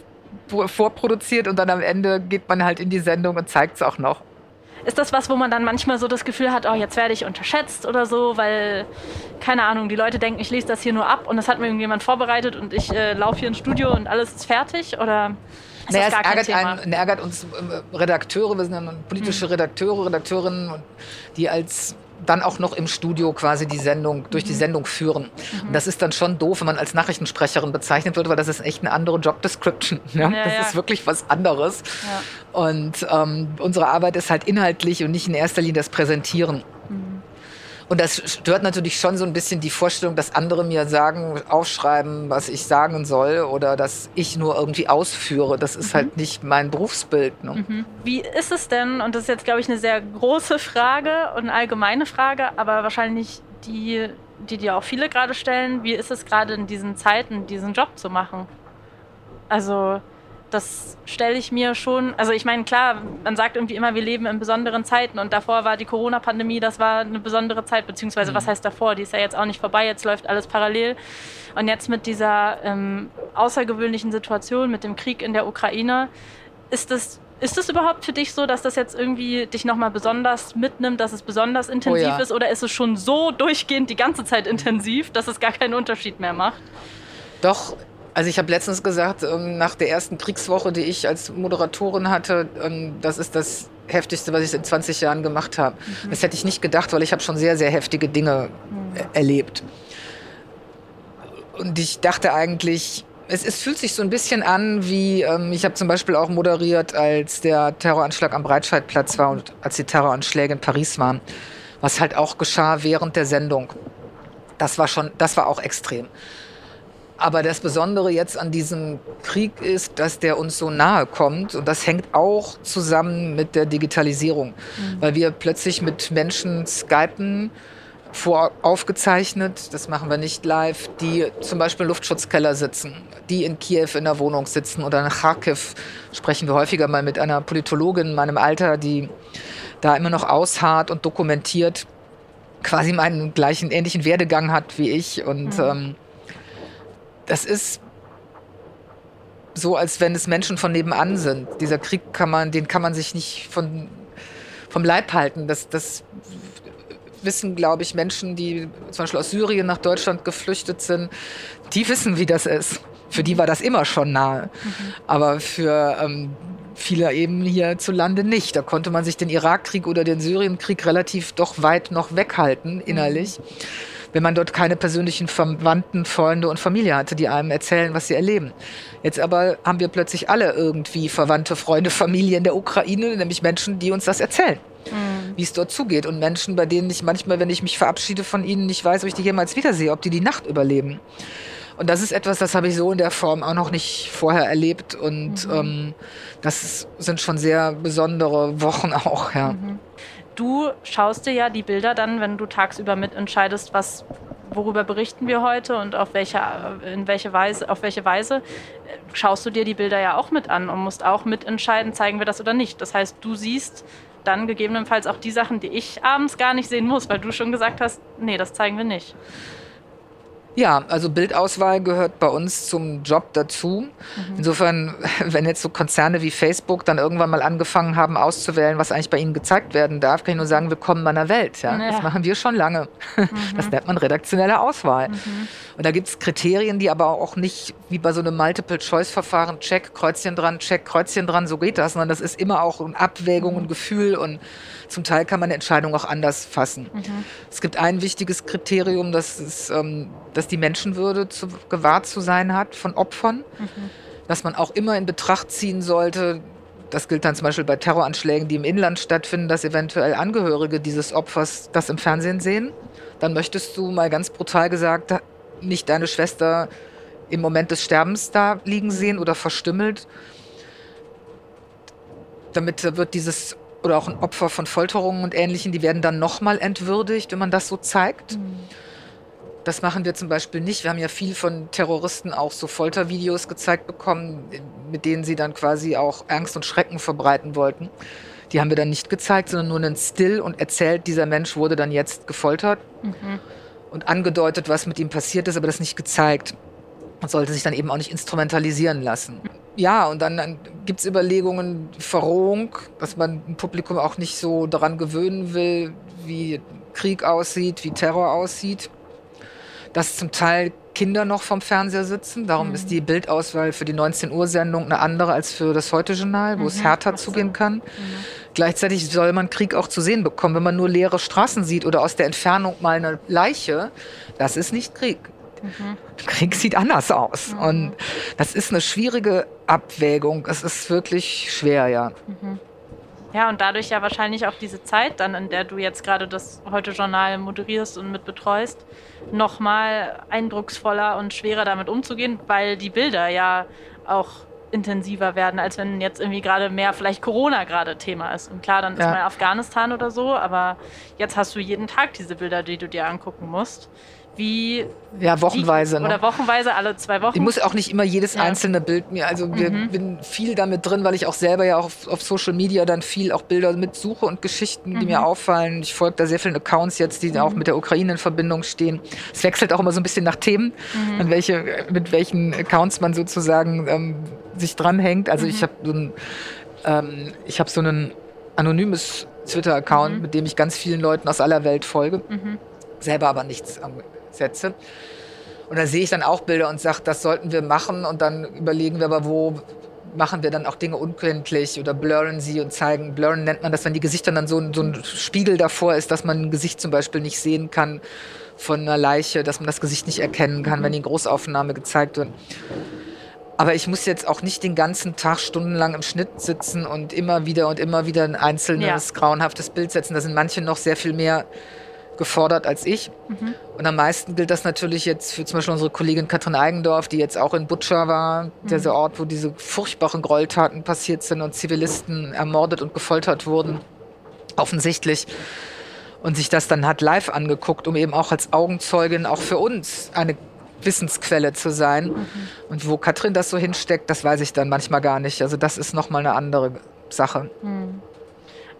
vorproduziert und dann am Ende geht man halt in die Sendung und zeigt es auch noch. Ist das was, wo man dann manchmal so das Gefühl hat, oh, jetzt werde ich unterschätzt oder so, weil, keine Ahnung, die Leute denken, ich lese das hier nur ab und das hat mir irgendjemand vorbereitet und ich äh, laufe hier ins Studio und alles ist fertig? Oder ist naja, das gar es ärgert, einen, ärgert uns äh, Redakteure, wir sind ja politische hm. Redakteure, Redakteurinnen, die als dann auch noch im Studio quasi die Sendung, durch die mhm. Sendung führen. Mhm. Und das ist dann schon doof, wenn man als Nachrichtensprecherin bezeichnet wird, weil das ist echt eine andere Job Description. Ne? Ja, das ja. ist wirklich was anderes. Ja. Und ähm, unsere Arbeit ist halt inhaltlich und nicht in erster Linie das Präsentieren. Und das stört natürlich schon so ein bisschen die Vorstellung, dass andere mir sagen, aufschreiben, was ich sagen soll oder dass ich nur irgendwie ausführe. Das ist halt mhm. halt nicht mein Berufsbild. Ne? Mhm. Wie ist es denn, und das ist jetzt, glaube ich, eine sehr große Frage und eine allgemeine Frage, aber wahrscheinlich die, die dir auch viele gerade stellen, wie ist es gerade in diesen Zeiten, diesen Job zu machen? Also das stelle ich mir schon, also ich meine, klar, man sagt irgendwie immer, wir leben in besonderen Zeiten und davor war die Corona-Pandemie, das war eine besondere Zeit, beziehungsweise mhm. was heißt davor, die ist ja jetzt auch nicht vorbei, jetzt läuft alles parallel. Und jetzt mit dieser ähm, außergewöhnlichen Situation, mit dem Krieg in der Ukraine, ist das ist es überhaupt für dich so, dass das jetzt irgendwie dich nochmal besonders mitnimmt, dass es besonders intensiv oh ja. ist? Oder ist es schon so durchgehend die ganze Zeit intensiv, dass es gar keinen Unterschied mehr macht? Doch, also ich habe letztens gesagt, ähm, nach der ersten Kriegswoche, die ich als Moderatorin hatte, ähm, das ist das heftigste, was ich in 20 Jahren gemacht habe. Mhm. Das hätte ich nicht gedacht, weil ich habe schon sehr, sehr heftige Dinge mhm. erlebt. Und ich dachte eigentlich, es, es, fühlt sich so ein bisschen an wie, ähm, ich habe zum Beispiel auch moderiert, als der Terroranschlag am Breitscheidplatz war und als die Terroranschläge in Paris waren, was halt auch geschah während der Sendung. Das war schon, das war auch extrem. Aber das Besondere jetzt an diesem Krieg ist, dass der uns so nahe kommt. Und das hängt auch zusammen mit der Digitalisierung, mhm. weil wir plötzlich mit Menschen skypen, voraufgezeichnet, das machen wir nicht live, die zum Beispiel im Luftschutzkeller sitzen, die in Kiew in der Wohnung sitzen oder in Kharkiv sprechen wir häufiger mal mit einer Politologin in meinem Alter, die da immer noch ausharrt und dokumentiert, quasi meinen gleichen ähnlichen Werdegang hat wie ich und mhm. ähm, das ist so, als wenn es Menschen von nebenan sind. Dieser Krieg kann man, den kann man sich nicht von, vom Leib halten. Das, das wissen, glaube ich, Menschen, die zum Beispiel aus Syrien nach Deutschland geflüchtet sind, die wissen, wie das ist. Für die war das immer schon nahe. Mhm. Aber für ähm, viele eben hierzulande nicht. Da konnte man sich den Irakkrieg oder den Syrienkrieg relativ doch weit noch weghalten, innerlich. Mhm wenn man dort keine persönlichen Verwandten, Freunde und Familie hatte, die einem erzählen, was sie erleben. Jetzt aber haben wir plötzlich alle irgendwie Verwandte, Freunde, Familie in der Ukraine, nämlich Menschen, die uns das erzählen. Mhm. wie es dort zugeht. Und Menschen, bei denen ich manchmal, wenn ich mich verabschiede von ihnen, nicht weiß, ob ich die jemals wiedersehe, ob die die Nacht überleben. Und das ist etwas, das habe ich so in der Form auch noch nicht vorher erlebt. Und mhm. ähm, das sind schon sehr besondere Wochen auch, ja. Mhm du schaust dir ja die Bilder dann, wenn du tagsüber mitentscheidest, was worüber berichten wir heute und auf welche, in welche Weise, auf welche Weise schaust du dir die Bilder ja auch mit an und musst auch mitentscheiden, zeigen wir das oder nicht. Das heißt, du siehst dann gegebenenfalls auch die Sachen, die ich abends gar nicht sehen muss, weil du schon gesagt hast, nee, das zeigen wir nicht. Ja, also Bildauswahl gehört bei uns zum Job dazu. Mhm. Insofern, wenn jetzt so Konzerne wie Facebook dann irgendwann mal angefangen haben auszuwählen, was eigentlich bei ihnen gezeigt werden darf, kann ich nur sagen, willkommen meiner Welt. Ja? ja. Das machen wir schon lange. Mhm. Das nennt man redaktionelle Auswahl. Mhm. Und da gibt es Kriterien, die aber auch nicht wie bei so einem Multiple-Choice-Verfahren, Check, Kreuzchen dran, Check, Kreuzchen dran, so geht das, sondern das ist immer auch eine Abwägung, ein mhm. Gefühl und zum Teil kann man eine Entscheidung auch anders fassen. Mhm. Es gibt ein wichtiges Kriterium, das ist, ähm, dass die Menschenwürde zu, gewahrt zu sein hat von Opfern, mhm. dass man auch immer in Betracht ziehen sollte, das gilt dann zum Beispiel bei Terroranschlägen, die im Inland stattfinden, dass eventuell Angehörige dieses Opfers das im Fernsehen sehen. Dann möchtest du mal ganz brutal gesagt nicht deine Schwester im Moment des Sterbens da liegen sehen oder verstümmelt. Damit wird dieses oder auch ein Opfer von Folterungen und Ähnlichem, die werden dann nochmal entwürdigt, wenn man das so zeigt. Mhm. Das machen wir zum Beispiel nicht. Wir haben ja viel von Terroristen auch so Foltervideos gezeigt bekommen, mit denen sie dann quasi auch Angst und Schrecken verbreiten wollten. Die haben wir dann nicht gezeigt, sondern nur einen Still und erzählt, dieser Mensch wurde dann jetzt gefoltert mhm. und angedeutet, was mit ihm passiert ist, aber das nicht gezeigt. Man sollte sich dann eben auch nicht instrumentalisieren lassen. Ja, und dann, dann gibt es Überlegungen, Verrohung, dass man ein Publikum auch nicht so daran gewöhnen will, wie Krieg aussieht, wie Terror aussieht. Dass zum Teil Kinder noch vom Fernseher sitzen. Darum mhm. ist die Bildauswahl für die 19 Uhr Sendung eine andere als für das Heute-Journal, wo mhm. es härter zugehen kann. Mhm. Gleichzeitig soll man Krieg auch zu sehen bekommen. Wenn man nur leere Straßen sieht oder aus der Entfernung mal eine Leiche, das ist nicht Krieg. Mhm. Krieg sieht anders aus. Mhm. Und das ist eine schwierige Abwägung. Es ist wirklich schwer, ja. Ja, und dadurch ja wahrscheinlich auch diese Zeit dann, in der du jetzt gerade das Heute-Journal moderierst und mit betreust, nochmal eindrucksvoller und schwerer damit umzugehen, weil die Bilder ja auch intensiver werden, als wenn jetzt irgendwie gerade mehr vielleicht Corona gerade Thema ist. Und klar, dann ja. ist mal Afghanistan oder so, aber jetzt hast du jeden Tag diese Bilder, die du dir angucken musst wie. Ja, wochenweise. Die, oder ne? wochenweise, alle zwei Wochen. Ich muss auch nicht immer jedes ja. einzelne Bild mir, also wir mhm. bin viel damit drin, weil ich auch selber ja auch auf, auf, Social Media dann viel auch Bilder mitsuche und Geschichten, die mhm. mir auffallen. Ich folge da sehr vielen Accounts jetzt, die mhm. auch mit der Ukraine in Verbindung stehen. Es wechselt auch immer so ein bisschen nach Themen, mhm. an welche, mit welchen Accounts man sozusagen ähm, sich dranhängt. Also ich mhm. habe so ein, ähm, ich habe so ein anonymes Twitter-Account, mhm. mit dem ich ganz vielen Leuten aus aller Welt folge selber aber nichts setze. Und da sehe ich dann auch Bilder und sage, das sollten wir machen. Und dann überlegen wir aber, wo machen wir dann auch Dinge unkenntlich oder blurren sie und zeigen. Blurren nennt man das, wenn die Gesichter dann so, so ein Spiegel davor ist, dass man ein Gesicht zum Beispiel nicht sehen kann von einer Leiche, dass man das Gesicht nicht erkennen kann, wenn die in Großaufnahme gezeigt wird. Aber ich muss jetzt auch nicht den ganzen Tag stundenlang im Schnitt sitzen und immer wieder und immer wieder ein einzelnes ja. grauenhaftes Bild setzen. Da sind manche noch sehr viel mehr gefordert als ich. Mhm. Und am meisten gilt das natürlich jetzt für zum Beispiel unsere Kollegin Katrin Eigendorf, die jetzt auch in Butcher war, mhm. dieser Ort, wo diese furchtbaren Gräueltaten passiert sind und Zivilisten ermordet und gefoltert wurden, offensichtlich. Und sich das dann hat live angeguckt, um eben auch als Augenzeugin auch für uns eine Wissensquelle zu sein. Mhm. Und wo Katrin das so hinsteckt, das weiß ich dann manchmal gar nicht. Also das ist nochmal eine andere Sache. Mhm.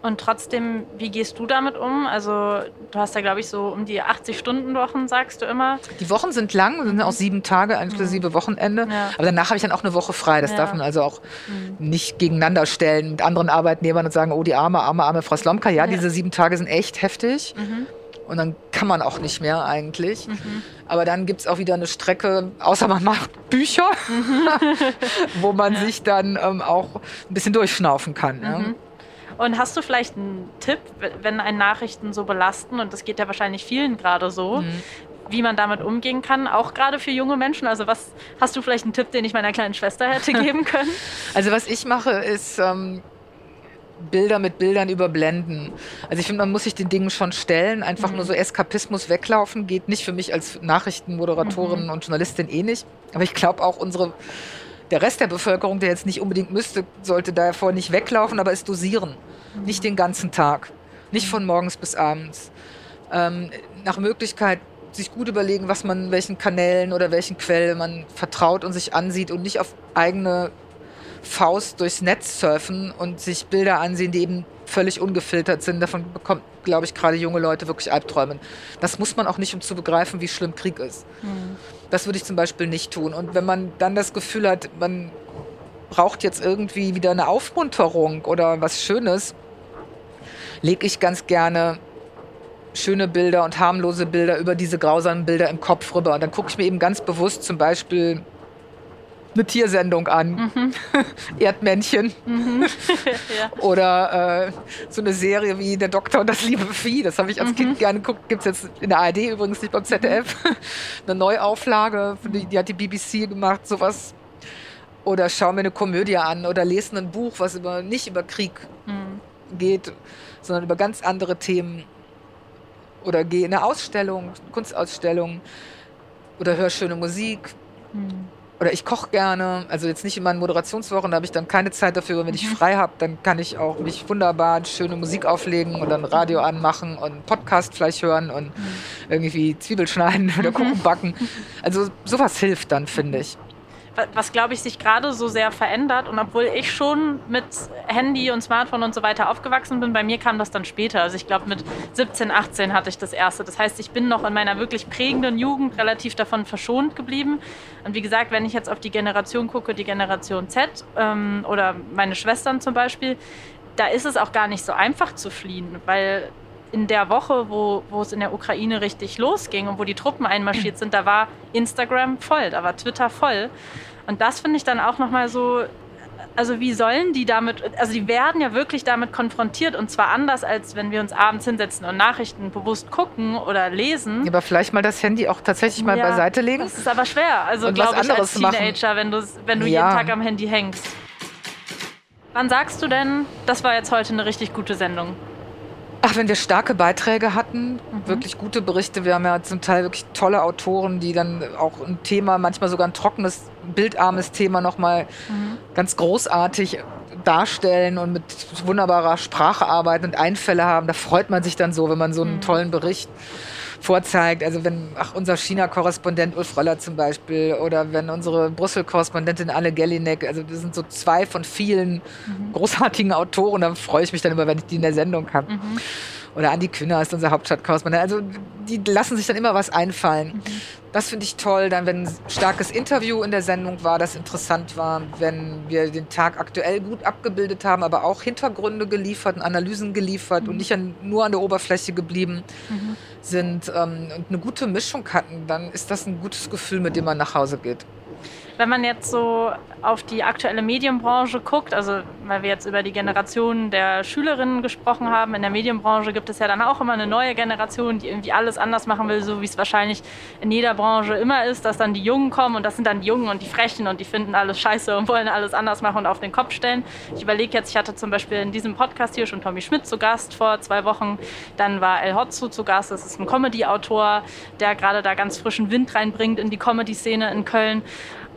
Und trotzdem, wie gehst du damit um? Also du hast ja, glaube ich, so um die 80-Stunden-Wochen, sagst du immer. Die Wochen sind lang, sind auch sieben Tage inklusive mhm. Wochenende. Ja. Aber danach habe ich dann auch eine Woche frei. Das ja. darf man also auch mhm. nicht gegeneinander stellen mit anderen Arbeitnehmern und sagen, oh, die arme, arme, arme Frau Slomka. Ja, ja. diese sieben Tage sind echt heftig. Mhm. Und dann kann man auch nicht mehr eigentlich. Mhm. Aber dann gibt es auch wieder eine Strecke, außer man macht Bücher, mhm. wo man sich dann ähm, auch ein bisschen durchschnaufen kann. Ja. Mhm. Und hast du vielleicht einen Tipp, wenn ein Nachrichten so belasten, und das geht ja wahrscheinlich vielen gerade so, mhm. wie man damit umgehen kann, auch gerade für junge Menschen? Also was hast du vielleicht einen Tipp, den ich meiner kleinen Schwester hätte geben können? Also was ich mache, ist ähm, Bilder mit Bildern überblenden. Also ich finde, man muss sich den Dingen schon stellen. Einfach mhm. nur so Eskapismus weglaufen geht nicht für mich als Nachrichtenmoderatorin mhm. und Journalistin eh nicht. Aber ich glaube auch unsere der Rest der Bevölkerung, der jetzt nicht unbedingt müsste, sollte davor nicht weglaufen, aber es dosieren. Mhm. Nicht den ganzen Tag. Nicht von morgens bis abends. Ähm, nach Möglichkeit sich gut überlegen, was man, welchen Kanälen oder welchen Quellen man vertraut und sich ansieht und nicht auf eigene Faust durchs Netz surfen und sich Bilder ansehen, die eben völlig ungefiltert sind. Davon bekommt, glaube ich, gerade junge Leute wirklich Albträume. Das muss man auch nicht, um zu begreifen, wie schlimm Krieg ist. Mhm. Das würde ich zum Beispiel nicht tun. Und wenn man dann das Gefühl hat, man braucht jetzt irgendwie wieder eine Aufmunterung oder was Schönes, lege ich ganz gerne schöne Bilder und harmlose Bilder über diese grausamen Bilder im Kopf rüber. Und dann gucke ich mir eben ganz bewusst zum Beispiel eine Tiersendung an. Mhm. Erdmännchen. Mhm. ja. Oder äh, so eine Serie wie Der Doktor und das liebe Vieh. Das habe ich als mhm. Kind gerne geguckt. Gibt es jetzt in der ARD übrigens nicht beim ZDF. Mhm. eine Neuauflage, die, die, hat die BBC gemacht, sowas. Oder schau mir eine Komödie an oder lese ein Buch, was über, nicht über Krieg mhm. geht, sondern über ganz andere Themen. Oder gehe in eine Ausstellung, Kunstausstellung oder hör schöne Musik. Mhm oder ich koche gerne. Also jetzt nicht in meinen Moderationswochen, da habe ich dann keine Zeit dafür. Wenn ich mhm. frei habe, dann kann ich auch mich wunderbar schöne Musik auflegen und dann Radio anmachen und Podcast vielleicht hören und mhm. irgendwie Zwiebel schneiden oder. Kuchen backen. Also sowas hilft dann, finde ich was glaube ich sich gerade so sehr verändert. Und obwohl ich schon mit Handy und Smartphone und so weiter aufgewachsen bin, bei mir kam das dann später. Also ich glaube mit 17, 18 hatte ich das erste. Das heißt, ich bin noch in meiner wirklich prägenden Jugend relativ davon verschont geblieben. Und wie gesagt, wenn ich jetzt auf die Generation gucke, die Generation Z ähm, oder meine Schwestern zum Beispiel, da ist es auch gar nicht so einfach zu fliehen, weil in der Woche, wo, wo es in der Ukraine richtig losging und wo die Truppen einmarschiert sind, da war Instagram voll, da war Twitter voll. Und das finde ich dann auch nochmal so, also wie sollen die damit, also die werden ja wirklich damit konfrontiert und zwar anders, als wenn wir uns abends hinsetzen und Nachrichten bewusst gucken oder lesen. Ja, aber vielleicht mal das Handy auch tatsächlich mal ja, beiseite legen. Das ist aber schwer, also glaube ich als Teenager, machen. wenn du, wenn du ja. jeden Tag am Handy hängst. Wann sagst du denn, das war jetzt heute eine richtig gute Sendung? Ach, wenn wir starke Beiträge hatten, mhm. wirklich gute Berichte. Wir haben ja zum Teil wirklich tolle Autoren, die dann auch ein Thema, manchmal sogar ein trockenes, bildarmes Thema nochmal mhm. ganz großartig darstellen und mit wunderbarer Sprache arbeiten und Einfälle haben. Da freut man sich dann so, wenn man so einen mhm. tollen Bericht vorzeigt. Also wenn, ach, unser China-Korrespondent Ulf Röller zum Beispiel oder wenn unsere Brüssel-Korrespondentin Anne Gellinek, also das sind so zwei von vielen mhm. großartigen Autoren, da freue ich mich dann immer, wenn ich die in der Sendung habe. Mhm. Oder Andi Kühner ist unser Hauptstadtkorrespondent. Also die lassen sich dann immer was einfallen. Mhm. Das finde ich toll. Dann, wenn ein starkes Interview in der Sendung war, das interessant war, wenn wir den Tag aktuell gut abgebildet haben, aber auch Hintergründe geliefert und Analysen geliefert mhm. und nicht an, nur an der Oberfläche geblieben mhm. sind ähm, und eine gute Mischung hatten, dann ist das ein gutes Gefühl, mit dem man nach Hause geht. Wenn man jetzt so auf die aktuelle Medienbranche guckt, also weil wir jetzt über die Generation der Schülerinnen gesprochen haben, in der Medienbranche gibt es ja dann auch immer eine neue Generation, die irgendwie alles anders machen will, so wie es wahrscheinlich in jeder Branche immer ist, dass dann die Jungen kommen und das sind dann die Jungen und die Frechen und die finden alles scheiße und wollen alles anders machen und auf den Kopf stellen. Ich überlege jetzt, ich hatte zum Beispiel in diesem Podcast hier schon Tommy Schmidt zu Gast vor zwei Wochen, dann war El Hotzo zu Gast, das ist ein Comedy-Autor, der gerade da ganz frischen Wind reinbringt in die Comedy-Szene in Köln.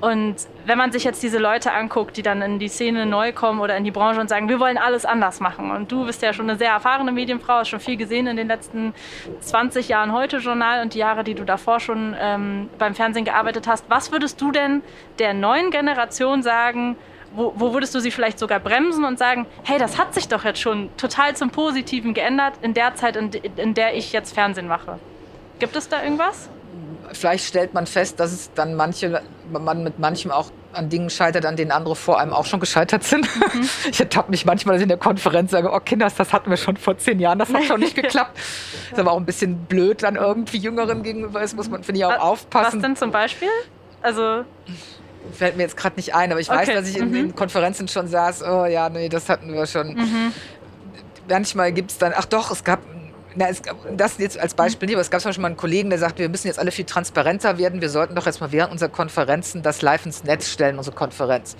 Und wenn man sich jetzt diese Leute anguckt, die dann in die Szene neu kommen oder in die Branche und sagen, wir wollen alles anders machen. Und du bist ja schon eine sehr erfahrene Medienfrau, hast schon viel gesehen in den letzten 20 Jahren heute Journal und die Jahre, die du davor schon ähm, beim Fernsehen gearbeitet hast. Was würdest du denn der neuen Generation sagen, wo, wo, würdest du sie vielleicht sogar bremsen und sagen, hey, das hat sich doch jetzt schon total zum Positiven geändert in der Zeit, in, in der ich jetzt Fernsehen mache? Gibt es da irgendwas? Vielleicht stellt man fest, dass es dann manche, man mit manchem auch an Dingen scheitert, an denen andere vor einem auch schon gescheitert sind. Mhm. Ich ertappe mich manchmal, dass ich in der Konferenz sage, oh Kinders, das hatten wir schon vor zehn Jahren, das hat schon nicht geklappt. Das ist aber auch ein bisschen blöd dann irgendwie Jüngeren gegenüber ist, muss man, finde ich, auch was, aufpassen. Was denn zum Beispiel? Also fällt mir jetzt gerade nicht ein, aber ich okay. weiß, dass ich in mhm. den Konferenzen schon saß, oh ja, nee, das hatten wir schon. Mhm. Manchmal gibt es dann, ach doch, es gab na, es, das jetzt als Beispiel nicht, aber es gab zum Beispiel mal einen Kollegen, der sagte, wir müssen jetzt alle viel transparenter werden. Wir sollten doch jetzt mal während unserer Konferenzen das live ins Netz stellen, unsere Konferenz.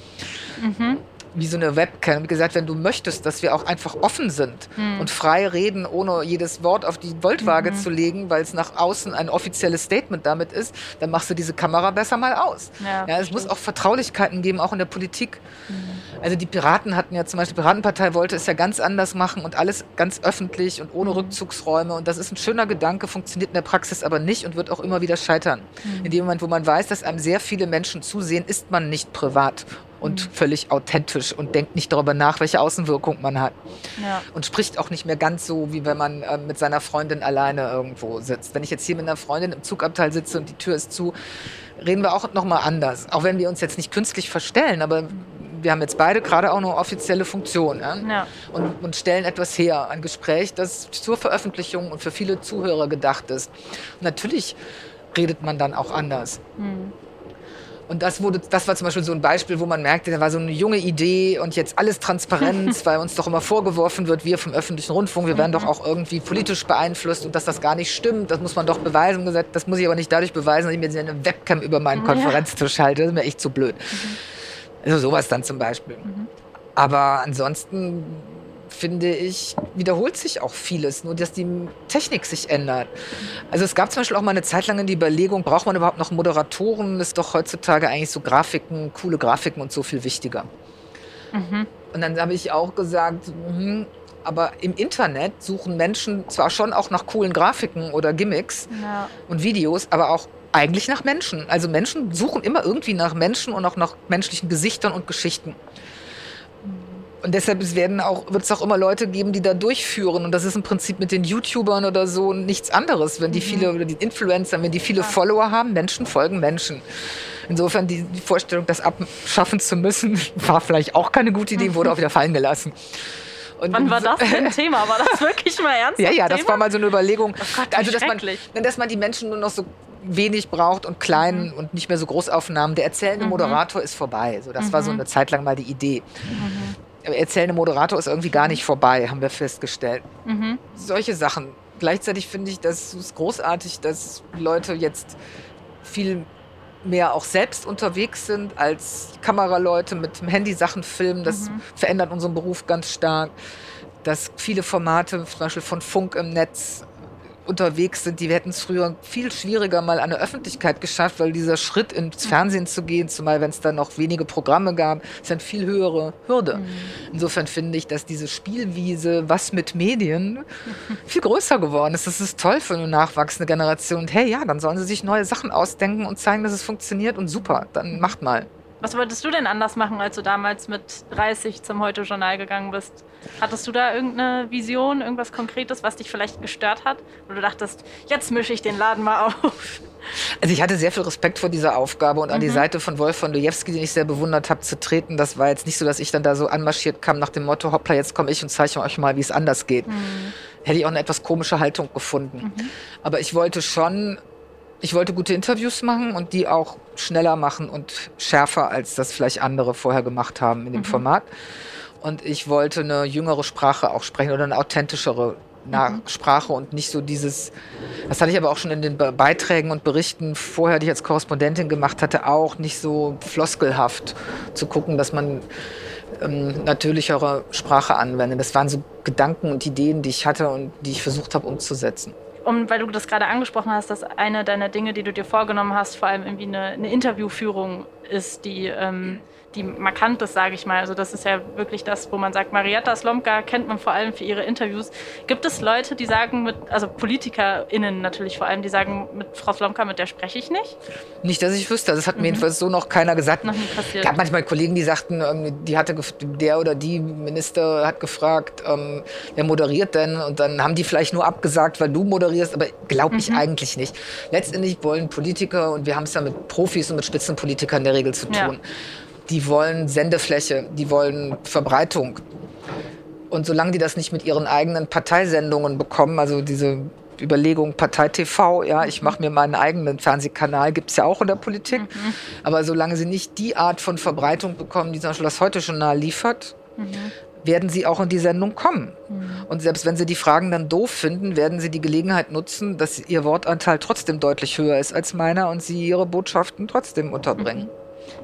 Mhm wie so eine Webcam und gesagt, wenn du möchtest, dass wir auch einfach offen sind mhm. und frei reden, ohne jedes Wort auf die Voltwaage mhm. zu legen, weil es nach außen ein offizielles Statement damit ist, dann machst du diese Kamera besser mal aus. Ja, ja es muss auch Vertraulichkeiten geben, auch in der Politik. Mhm. Also die Piraten hatten ja zum Beispiel, die Piratenpartei wollte es ja ganz anders machen und alles ganz öffentlich und ohne mhm. Rückzugsräume. Und das ist ein schöner Gedanke, funktioniert in der Praxis aber nicht und wird auch immer wieder scheitern. Mhm. In dem Moment, wo man weiß, dass einem sehr viele Menschen zusehen, ist man nicht privat und völlig authentisch und denkt nicht darüber nach, welche Außenwirkung man hat. Ja. Und spricht auch nicht mehr ganz so, wie wenn man äh, mit seiner Freundin alleine irgendwo sitzt. Wenn ich jetzt hier mit einer Freundin im Zugabteil sitze und die Tür ist zu, reden wir auch nochmal anders. Auch wenn wir uns jetzt nicht künstlich verstellen, aber wir haben jetzt beide gerade auch eine offizielle Funktion ja? Ja. Und, und, stellen etwas her, ein Gespräch, das zur Veröffentlichung und für viele Zuhörer gedacht ist. Und natürlich redet man dann auch anders. Mhm. Und das, wurde, das war zum Beispiel so ein Beispiel, wo man merkte, da war so eine junge Idee und jetzt alles Transparenz, weil uns doch immer vorgeworfen wird, wir vom öffentlichen Rundfunk, wir werden doch auch irgendwie politisch beeinflusst und dass das gar nicht stimmt, das muss man doch beweisen. Gesagt, das muss ich aber nicht dadurch beweisen, dass ich mir eine Webcam über meinen Konferenztisch halte. Das ist mir echt zu blöd. Mhm. Also sowas dann zum Beispiel. Mhm. Aber ansonsten finde ich, wiederholt sich auch vieles, nur dass die Technik sich ändert. Also es gab zum Beispiel auch mal eine Zeit lang in die Überlegung, braucht man überhaupt noch Moderatoren? Ist doch heutzutage eigentlich so Grafiken, coole Grafiken und so viel wichtiger. Mhm. Und dann habe ich auch gesagt, mh, aber im Internet suchen Menschen zwar schon auch nach coolen Grafiken oder Gimmicks ja. und Videos, aber auch eigentlich nach Menschen. Also Menschen suchen immer irgendwie nach Menschen und auch nach menschlichen Gesichtern und Geschichten. Und deshalb werden auch, wird es auch immer Leute geben, die da durchführen. Und das ist im Prinzip mit den YouTubern oder so nichts anderes. Wenn die mhm. viele, oder die Influencer, wenn die viele ja. Follower haben, Menschen folgen Menschen. Insofern die, die Vorstellung, das abschaffen zu müssen, war vielleicht auch keine gute Idee, wurde auch wieder fallen gelassen. Und Wann war das denn Thema? War das wirklich mal ernst? ja, ja, das Thema? war mal so eine Überlegung. Oh Gott, also, dass man, dass man die Menschen nur noch so wenig braucht und klein mhm. und nicht mehr so Großaufnahmen. Der erzählende mhm. Moderator ist vorbei. So, das mhm. war so mhm. eine Zeit lang mal die Idee. Mhm erzählende Moderator ist irgendwie gar nicht vorbei, haben wir festgestellt. Mhm. Solche Sachen. Gleichzeitig finde ich, das großartig, dass Leute jetzt viel mehr auch selbst unterwegs sind als Kameraleute mit dem Handy Sachen filmen. Das mhm. verändert unseren Beruf ganz stark. Dass viele Formate, zum Beispiel von Funk im Netz, unterwegs sind, die hätten es früher viel schwieriger mal an der Öffentlichkeit geschafft, weil dieser Schritt ins Fernsehen zu gehen, zumal wenn es dann noch wenige Programme gab, ist eine viel höhere Hürde. Mhm. Insofern finde ich, dass diese Spielwiese, was mit Medien, viel größer geworden ist. Das ist toll für eine nachwachsende Generation. Und hey, ja, dann sollen sie sich neue Sachen ausdenken und zeigen, dass es funktioniert und super, dann macht mal. Was wolltest du denn anders machen, als du damals mit 30 zum Heute-Journal gegangen bist? Hattest du da irgendeine Vision, irgendwas Konkretes, was dich vielleicht gestört hat? Wo du dachtest, jetzt mische ich den Laden mal auf? Also ich hatte sehr viel Respekt vor dieser Aufgabe und an mhm. die Seite von Wolf von Dojewski, den ich sehr bewundert habe, zu treten. Das war jetzt nicht so, dass ich dann da so anmarschiert kam nach dem Motto, hoppla, jetzt komme ich und zeige euch mal, wie es anders geht. Mhm. Hätte ich auch eine etwas komische Haltung gefunden. Mhm. Aber ich wollte schon ich wollte gute Interviews machen und die auch schneller machen und schärfer, als das vielleicht andere vorher gemacht haben in dem mhm. Format. Und ich wollte eine jüngere Sprache auch sprechen oder eine authentischere mhm. Sprache und nicht so dieses, das hatte ich aber auch schon in den Beiträgen und Berichten vorher, die ich als Korrespondentin gemacht hatte, auch nicht so floskelhaft zu gucken, dass man ähm, natürlichere Sprache anwendet. Das waren so Gedanken und Ideen, die ich hatte und die ich versucht habe umzusetzen um, weil du das gerade angesprochen hast, dass eine deiner Dinge, die du dir vorgenommen hast, vor allem irgendwie eine, eine Interviewführung ist, die ähm, die markant ist, sage ich mal. Also das ist ja wirklich das, wo man sagt, Marietta Slomka kennt man vor allem für ihre Interviews. Gibt es Leute, die sagen, mit, also PolitikerInnen natürlich vor allem, die sagen, mit Frau Slomka, mit der spreche ich nicht? Nicht, dass ich wüsste. Das hat mhm. mir jedenfalls so noch keiner gesagt. Noch nie passiert. Es gab manchmal Kollegen, die sagten, die hatte, der oder die Minister hat gefragt, ähm, wer moderiert denn? Und dann haben die vielleicht nur abgesagt, weil du moderierst, aber glaube ich mhm. eigentlich nicht. Letztendlich wollen Politiker, und wir haben es ja mit Profis und mit Spitzenpolitikern in der Regel zu tun. Ja die wollen Sendefläche, die wollen Verbreitung. Und solange die das nicht mit ihren eigenen Parteisendungen bekommen, also diese Überlegung Partei TV, ja, ich mache mir meinen eigenen Fernsehkanal, gibt es ja auch in der Politik. Mhm. Aber solange sie nicht die Art von Verbreitung bekommen, die zum Beispiel das Heute-Journal liefert, mhm. werden sie auch in die Sendung kommen. Mhm. Und selbst wenn sie die Fragen dann doof finden, werden sie die Gelegenheit nutzen, dass ihr Wortanteil trotzdem deutlich höher ist als meiner und sie ihre Botschaften trotzdem unterbringen.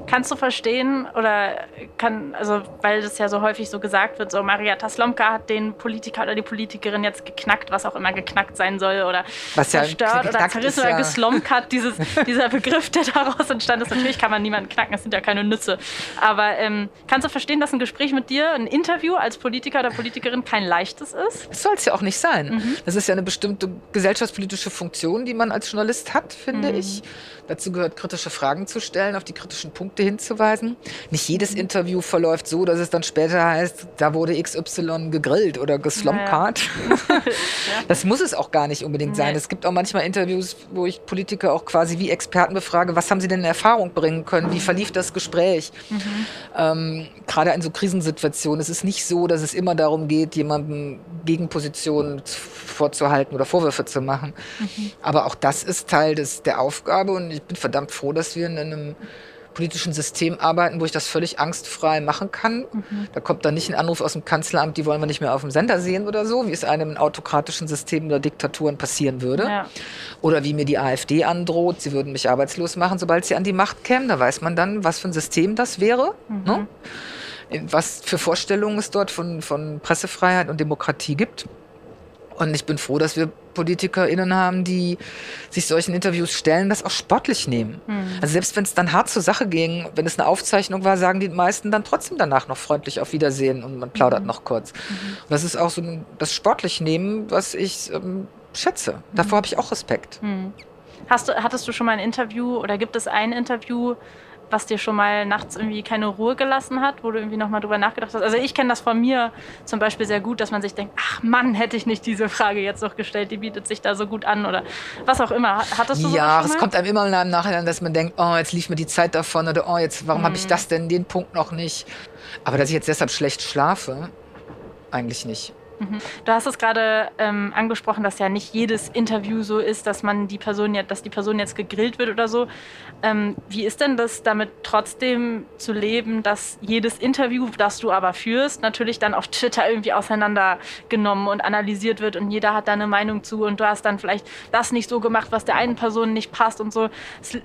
Kannst du verstehen oder kann, also weil das ja so häufig so gesagt wird, so Marietta Slomka hat den Politiker oder die Politikerin jetzt geknackt, was auch immer geknackt sein soll oder was zerstört ja oder zerrissen oder ja. geslomkat, dieses, dieser Begriff, der daraus entstanden ist. Natürlich kann man niemanden knacken, das sind ja keine Nütze. Aber ähm, kannst du verstehen, dass ein Gespräch mit dir, ein Interview als Politiker oder Politikerin kein leichtes ist? Das soll es ja auch nicht sein. Mhm. Das ist ja eine bestimmte gesellschaftspolitische Funktion, die man als Journalist hat, finde mhm. ich. Dazu gehört, kritische Fragen zu stellen, auf die kritischen Punkte hinzuweisen. Nicht jedes mhm. Interview verläuft so, dass es dann später heißt, da wurde XY gegrillt oder geslomkart. Naja. das muss es auch gar nicht unbedingt sein. Nee. Es gibt auch manchmal Interviews, wo ich Politiker auch quasi wie Experten befrage, was haben sie denn in Erfahrung bringen können? Wie verlief das Gespräch? Mhm. Ähm, gerade in so Krisensituationen. Es ist nicht so, dass es immer darum geht, jemandem Gegenpositionen vorzuhalten oder Vorwürfe zu machen. Mhm. Aber auch das ist Teil des, der Aufgabe und ich bin verdammt froh, dass wir in einem politischen System arbeiten, wo ich das völlig angstfrei machen kann. Mhm. Da kommt dann nicht ein Anruf aus dem Kanzleramt, die wollen wir nicht mehr auf dem Sender sehen oder so, wie es einem in autokratischen Systemen oder Diktaturen passieren würde. Ja. Oder wie mir die AfD androht, sie würden mich arbeitslos machen, sobald sie an die Macht kämen. Da weiß man dann, was für ein System das wäre. Mhm. Ne? was für Vorstellungen es dort von, von Pressefreiheit und Demokratie gibt. Und ich bin froh, dass wir PolitikerInnen haben, die sich solchen Interviews stellen, das auch sportlich nehmen. Mhm. Also selbst wenn es dann hart zur Sache ging, wenn es eine Aufzeichnung war, sagen die meisten dann trotzdem danach noch freundlich auf Wiedersehen und man plaudert mhm. noch kurz. Mhm. Und das ist auch so das sportlich nehmen, was ich ähm, schätze. Davor habe ich auch Respekt. Mhm. Hast du, hattest du schon mal ein Interview oder gibt es ein Interview, was dir schon mal nachts irgendwie keine Ruhe gelassen hat, wo du irgendwie nochmal drüber nachgedacht hast? Also ich kenne das von mir zum Beispiel sehr gut, dass man sich denkt, ach Mann, hätte ich nicht diese Frage jetzt noch gestellt, die bietet sich da so gut an oder was auch immer. Hattest du Ja, es kommt einem immer im Nachhinein, dass man denkt, oh, jetzt lief mir die Zeit davon oder oh, jetzt, warum mhm. habe ich das denn, den Punkt noch nicht? Aber dass ich jetzt deshalb schlecht schlafe, eigentlich nicht. Mhm. Du hast es gerade ähm, angesprochen, dass ja nicht jedes Interview so ist, dass man die Person ja, dass die Person jetzt gegrillt wird oder so. Ähm, wie ist denn das damit trotzdem zu leben, dass jedes Interview, das du aber führst, natürlich dann auf Twitter irgendwie auseinandergenommen und analysiert wird und jeder hat da eine Meinung zu und du hast dann vielleicht das nicht so gemacht, was der einen Person nicht passt und so.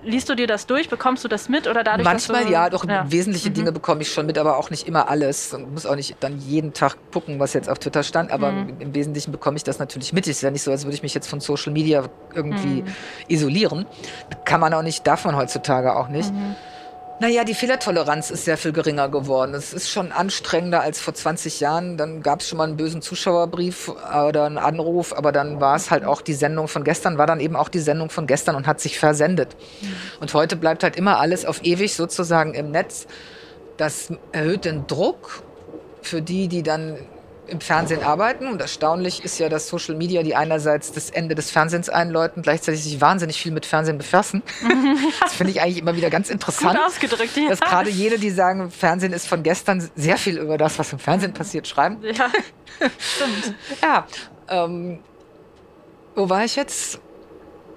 Liest du dir das durch? Bekommst du das mit oder dadurch? Manchmal du, ja, doch ja. wesentliche mhm. Dinge bekomme ich schon mit, aber auch nicht immer alles und muss auch nicht dann jeden Tag gucken, was jetzt auf Twitter stand an, aber mhm. im Wesentlichen bekomme ich das natürlich mit. Es ist ja nicht so, als würde ich mich jetzt von Social Media irgendwie mhm. isolieren. Kann man auch nicht, darf man heutzutage auch nicht. Mhm. Naja, die Fehlertoleranz ist sehr viel geringer geworden. Es ist schon anstrengender als vor 20 Jahren. Dann gab es schon mal einen bösen Zuschauerbrief oder einen Anruf, aber dann war es halt auch die Sendung von gestern, war dann eben auch die Sendung von gestern und hat sich versendet. Mhm. Und heute bleibt halt immer alles auf ewig sozusagen im Netz. Das erhöht den Druck für die, die dann im Fernsehen arbeiten. Und erstaunlich ist ja, dass Social Media, die einerseits das Ende des Fernsehens einläuten, gleichzeitig sich wahnsinnig viel mit Fernsehen befassen. das finde ich eigentlich immer wieder ganz interessant. Gut ausgedrückt, ja. Dass gerade jene, die sagen, Fernsehen ist von gestern, sehr viel über das, was im Fernsehen passiert, schreiben. Ja, stimmt. ja. Ähm, wo war ich jetzt?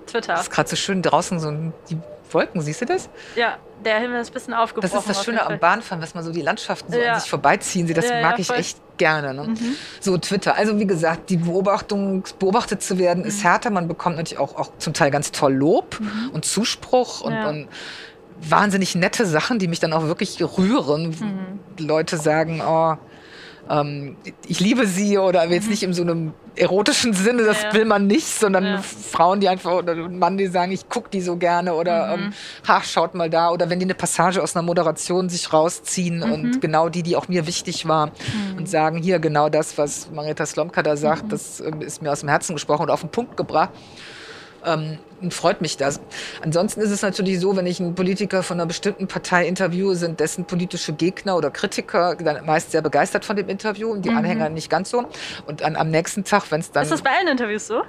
Twitter. Das ist gerade so schön draußen, so die Wolken, siehst du das? Ja, der Himmel ist ein bisschen aufgebrochen. Das ist das Schöne am Bahnfahren, dass man so die Landschaften so ja. an sich vorbeiziehen sieht. Das ja, mag ja, ich echt gerne. Ne? Mhm. So Twitter. Also wie gesagt, die Beobachtung, beobachtet zu werden, mhm. ist härter. Man bekommt natürlich auch, auch zum Teil ganz toll Lob mhm. und Zuspruch und, und, wahnsinnig nette Sachen, die mich dann auch wirklich rühren. Mhm. Leute sagen, oh, ähm, ich liebe sie oder jetzt mhm. nicht in so einem erotischen Sinne, das ja. will man nicht, sondern ja. Frauen, die einfach oder Mann, die sagen, ich gucke die so gerne oder mhm. ähm, ha, schaut mal da oder wenn die eine Passage aus einer Moderation sich rausziehen mhm. und genau die, die auch mir wichtig war mhm. und sagen, hier genau das, was Marietta Slomka da sagt, mhm. das äh, ist mir aus dem Herzen gesprochen und auf den Punkt gebracht ähm, freut mich das. Ansonsten ist es natürlich so, wenn ich einen Politiker von einer bestimmten Partei interviewe, sind dessen politische Gegner oder Kritiker dann meist sehr begeistert von dem Interview und die mhm. Anhänger nicht ganz so. Und an, am nächsten Tag, wenn es dann... Ist das bei allen Interviews so?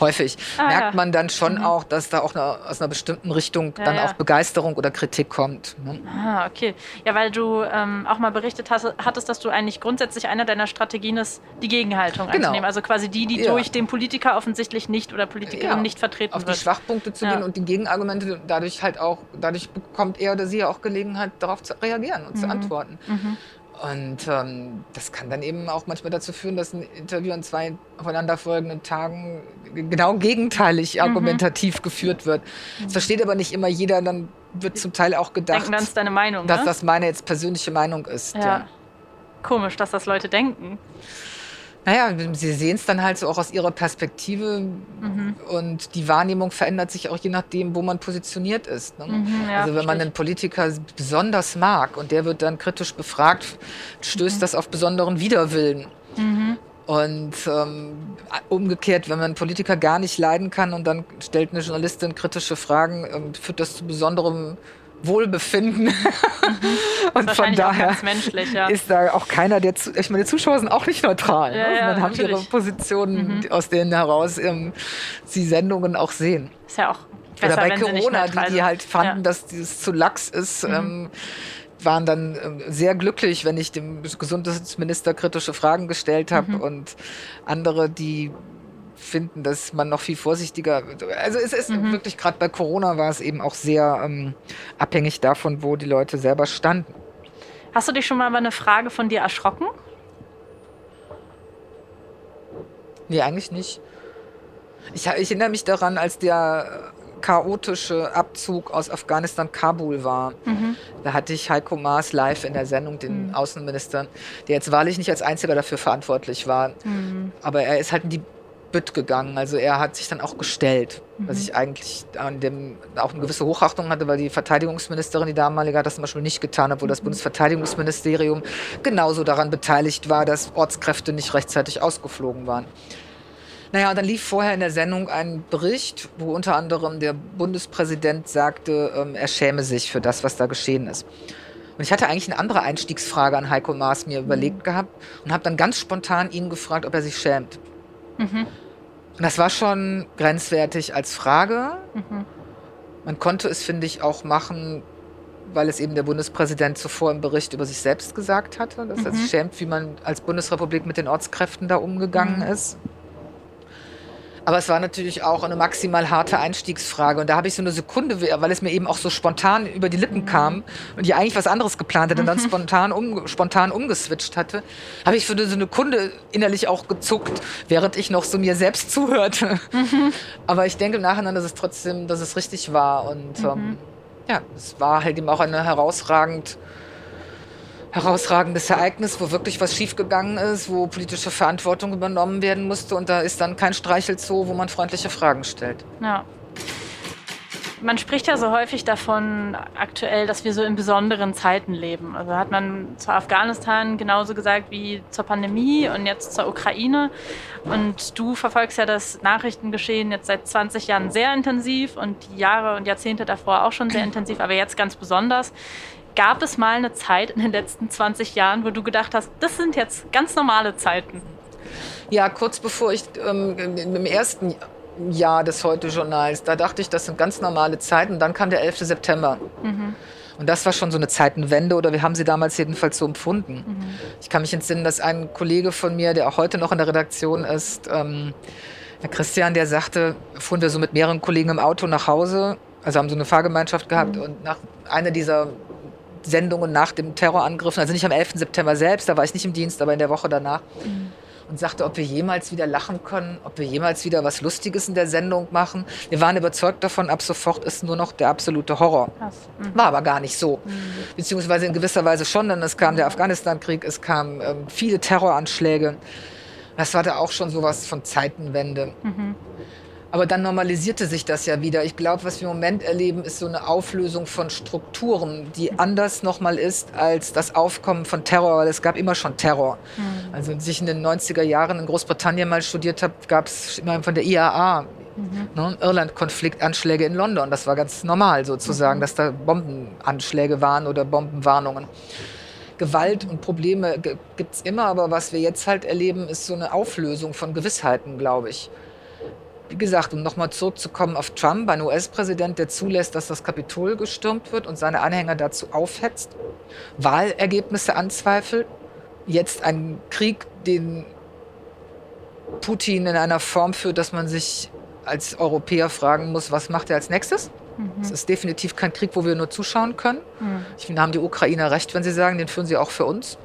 Häufig. Ah, merkt ja. man dann schon mhm. auch, dass da auch eine, aus einer bestimmten Richtung ja, dann ja. auch Begeisterung oder Kritik kommt. Ne? Ah, okay. Ja, weil du ähm, auch mal berichtet hast, hattest, dass du eigentlich grundsätzlich einer deiner Strategien ist, die Gegenhaltung genau. einzunehmen. Also quasi die, die durch den Politiker offensichtlich nicht oder Politikerin nicht vertreten Auf wird. die Schwachpunkte zu gehen und die Gegenargumente dadurch halt auch, dadurch bekommt er oder sie ja auch Gelegenheit, darauf zu reagieren und mhm. zu antworten. Mhm. Und ähm, das kann dann eben auch manchmal dazu führen, dass ein Interview an zwei aufeinanderfolgenden Tagen genau gegenteilig mhm. argumentativ geführt wird. Das mhm. versteht aber nicht immer jeder, dann wird zum Teil auch gedacht, denken, das deine Meinung, dass ne? das meine jetzt persönliche Meinung ist. Ja. ja. Komisch, dass das Leute denken. Naja, sie sehen es dann halt so auch aus ihrer Perspektive mhm. und die Wahrnehmung verändert sich auch je nachdem, wo man positioniert ist. Ne? Mhm, ja, also wenn man einen Politiker besonders mag und der wird dann kritisch befragt, stößt mhm. das auf besonderen Widerwillen. Mhm. Und ähm, umgekehrt, wenn man einen Politiker gar nicht leiden kann und dann stellt eine Journalistin kritische Fragen, ähm, führt das zu besonderem Wohlbefinden. Mhm. und von daher ja. ist da auch keiner, der, ich meine, die Zuschauer sind auch nicht neutral. Ja, ne? ja, Man haben ihre Positionen, mhm. aus denen heraus ähm, sie Sendungen auch sehen. Ist ja auch besser, Oder bei Corona, die, die halt fanden, dass dieses zu lax ist, mhm. ähm, waren dann ähm, sehr glücklich, wenn ich dem Gesundheitsminister kritische Fragen gestellt habe mhm. und andere, die finden, dass man noch viel vorsichtiger. Also es ist mhm. wirklich gerade bei Corona war es eben auch sehr ähm, abhängig davon, wo die Leute selber standen. Hast du dich schon mal über eine Frage von dir erschrocken? Nee, eigentlich nicht. Ich, ich erinnere mich daran, als der chaotische Abzug aus Afghanistan Kabul war. Mhm. Da hatte ich Heiko Maas live in der Sendung, den mhm. Außenminister, der jetzt wahrlich nicht als einziger dafür verantwortlich war. Mhm. Aber er ist halt in die Bütt gegangen. Also er hat sich dann auch gestellt, mhm. was ich eigentlich an dem auch eine gewisse Hochachtung hatte, weil die Verteidigungsministerin, die damalige, hat das zum Beispiel nicht getan, obwohl das mhm. Bundesverteidigungsministerium genauso daran beteiligt war, dass Ortskräfte nicht rechtzeitig ausgeflogen waren. Naja, und dann lief vorher in der Sendung ein Bericht, wo unter anderem der Bundespräsident sagte, ähm, er schäme sich für das, was da geschehen ist. Und ich hatte eigentlich eine andere Einstiegsfrage an Heiko Maas mir überlegt mhm. gehabt und habe dann ganz spontan ihn gefragt, ob er sich schämt. Mhm. Und das war schon grenzwertig als Frage. Mhm. Man konnte es, finde ich, auch machen, weil es eben der Bundespräsident zuvor im Bericht über sich selbst gesagt hatte, dass er sich mhm. schämt, wie man als Bundesrepublik mit den Ortskräften da umgegangen mhm. ist. Aber es war natürlich auch eine maximal harte Einstiegsfrage. Und da habe ich so eine Sekunde, weil es mir eben auch so spontan über die Lippen kam und ich eigentlich was anderes geplant hatte und dann spontan, um, spontan umgeswitcht hatte, habe ich für so eine Sekunde innerlich auch gezuckt, während ich noch so mir selbst zuhörte. Mhm. Aber ich denke im Nachhinein, dass es trotzdem, dass es richtig war. Und mhm. ähm, ja, es war halt eben auch eine herausragend herausragendes Ereignis, wo wirklich was schiefgegangen ist, wo politische Verantwortung übernommen werden musste und da ist dann kein Streichelzoo, wo man freundliche Fragen stellt. Ja. Man spricht ja so häufig davon aktuell, dass wir so in besonderen Zeiten leben. Also hat man zu Afghanistan genauso gesagt wie zur Pandemie und jetzt zur Ukraine. Und du verfolgst ja das Nachrichtengeschehen jetzt seit 20 Jahren sehr intensiv und die Jahre und Jahrzehnte davor auch schon sehr intensiv, aber jetzt ganz besonders. Gab es mal eine Zeit in den letzten 20 Jahren, wo du gedacht hast, das sind jetzt ganz normale Zeiten? Ja, kurz bevor ich ähm, im ersten Jahr des Heute-Journals, da dachte ich, das sind ganz normale Zeiten. Dann kam der 11. September. Mhm. Und das war schon so eine Zeitenwende oder wir haben sie damals jedenfalls so empfunden. Mhm. Ich kann mich entsinnen, dass ein Kollege von mir, der auch heute noch in der Redaktion ist, ähm, Herr Christian, der sagte, fuhren wir so mit mehreren Kollegen im Auto nach Hause, also haben so eine Fahrgemeinschaft gehabt mhm. und nach einer dieser Sendungen nach dem Terrorangriff, also nicht am 11. September selbst, da war ich nicht im Dienst, aber in der Woche danach. Mhm. Und sagte, ob wir jemals wieder lachen können, ob wir jemals wieder was Lustiges in der Sendung machen. Wir waren überzeugt davon, ab sofort ist nur noch der absolute Horror. Mhm. War aber gar nicht so. Mhm. Beziehungsweise in gewisser Weise schon, denn es kam der Afghanistan-Krieg, es kamen ähm, viele Terroranschläge. Das war da auch schon sowas von Zeitenwende. Aber dann normalisierte sich das ja wieder. Ich glaube, was wir im Moment erleben, ist so eine Auflösung von Strukturen, die anders nochmal ist als das Aufkommen von Terror, weil es gab immer schon Terror. Mhm. Also als ich in den 90er Jahren in Großbritannien mal studiert habe, gab es immer von der IAA, mhm. ne, Irland-Konfliktanschläge in London. Das war ganz normal sozusagen, mhm. dass da Bombenanschläge waren oder Bombenwarnungen. Gewalt und Probleme gibt es immer, aber was wir jetzt halt erleben, ist so eine Auflösung von Gewissheiten, glaube ich. Wie gesagt, um nochmal zurückzukommen auf Trump, ein US-Präsident, der zulässt, dass das Kapitol gestürmt wird und seine Anhänger dazu aufhetzt, Wahlergebnisse anzweifelt, jetzt ein Krieg, den Putin in einer Form führt, dass man sich als Europäer fragen muss, was macht er als nächstes? Mhm. Es ist definitiv kein Krieg, wo wir nur zuschauen können. Mhm. Ich finde, haben die Ukrainer recht, wenn sie sagen, den führen sie auch für uns.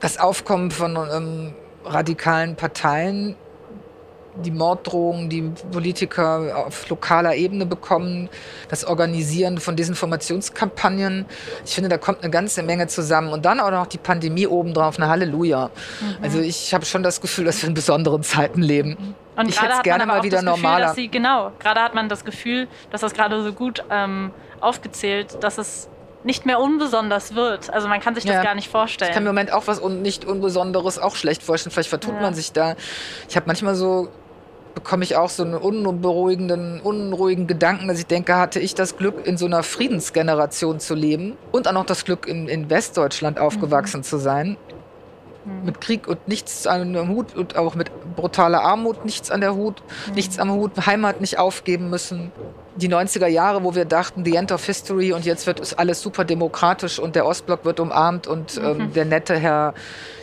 Das Aufkommen von ähm, radikalen Parteien die Morddrohungen, die Politiker auf lokaler Ebene bekommen, das Organisieren von Desinformationskampagnen. Ich finde, da kommt eine ganze Menge zusammen. Und dann auch noch die Pandemie obendrauf, eine Halleluja. Mhm. Also ich habe schon das Gefühl, dass wir in besonderen Zeiten leben. Und ich hätte es gerne mal wieder normaler. Sie, genau, gerade hat man das Gefühl, dass das gerade so gut ähm, aufgezählt, dass es nicht mehr unbesonders wird. Also man kann sich das ja. gar nicht vorstellen. Ich kann im Moment auch was un nicht Unbesonderes auch schlecht vorstellen. Vielleicht vertut ja. man sich da. Ich habe manchmal so bekomme ich auch so einen unberuhigenden, unruhigen Gedanken, dass ich denke, hatte ich das Glück, in so einer Friedensgeneration zu leben und auch noch das Glück, in, in Westdeutschland aufgewachsen mhm. zu sein. Mhm. Mit Krieg und nichts an der Hut und auch mit brutaler Armut nichts an der Hut, mhm. nichts am Hut, Heimat nicht aufgeben müssen. Die 90er Jahre, wo wir dachten, the end of history und jetzt wird alles super demokratisch und der Ostblock wird umarmt und ähm, mhm. der nette Herr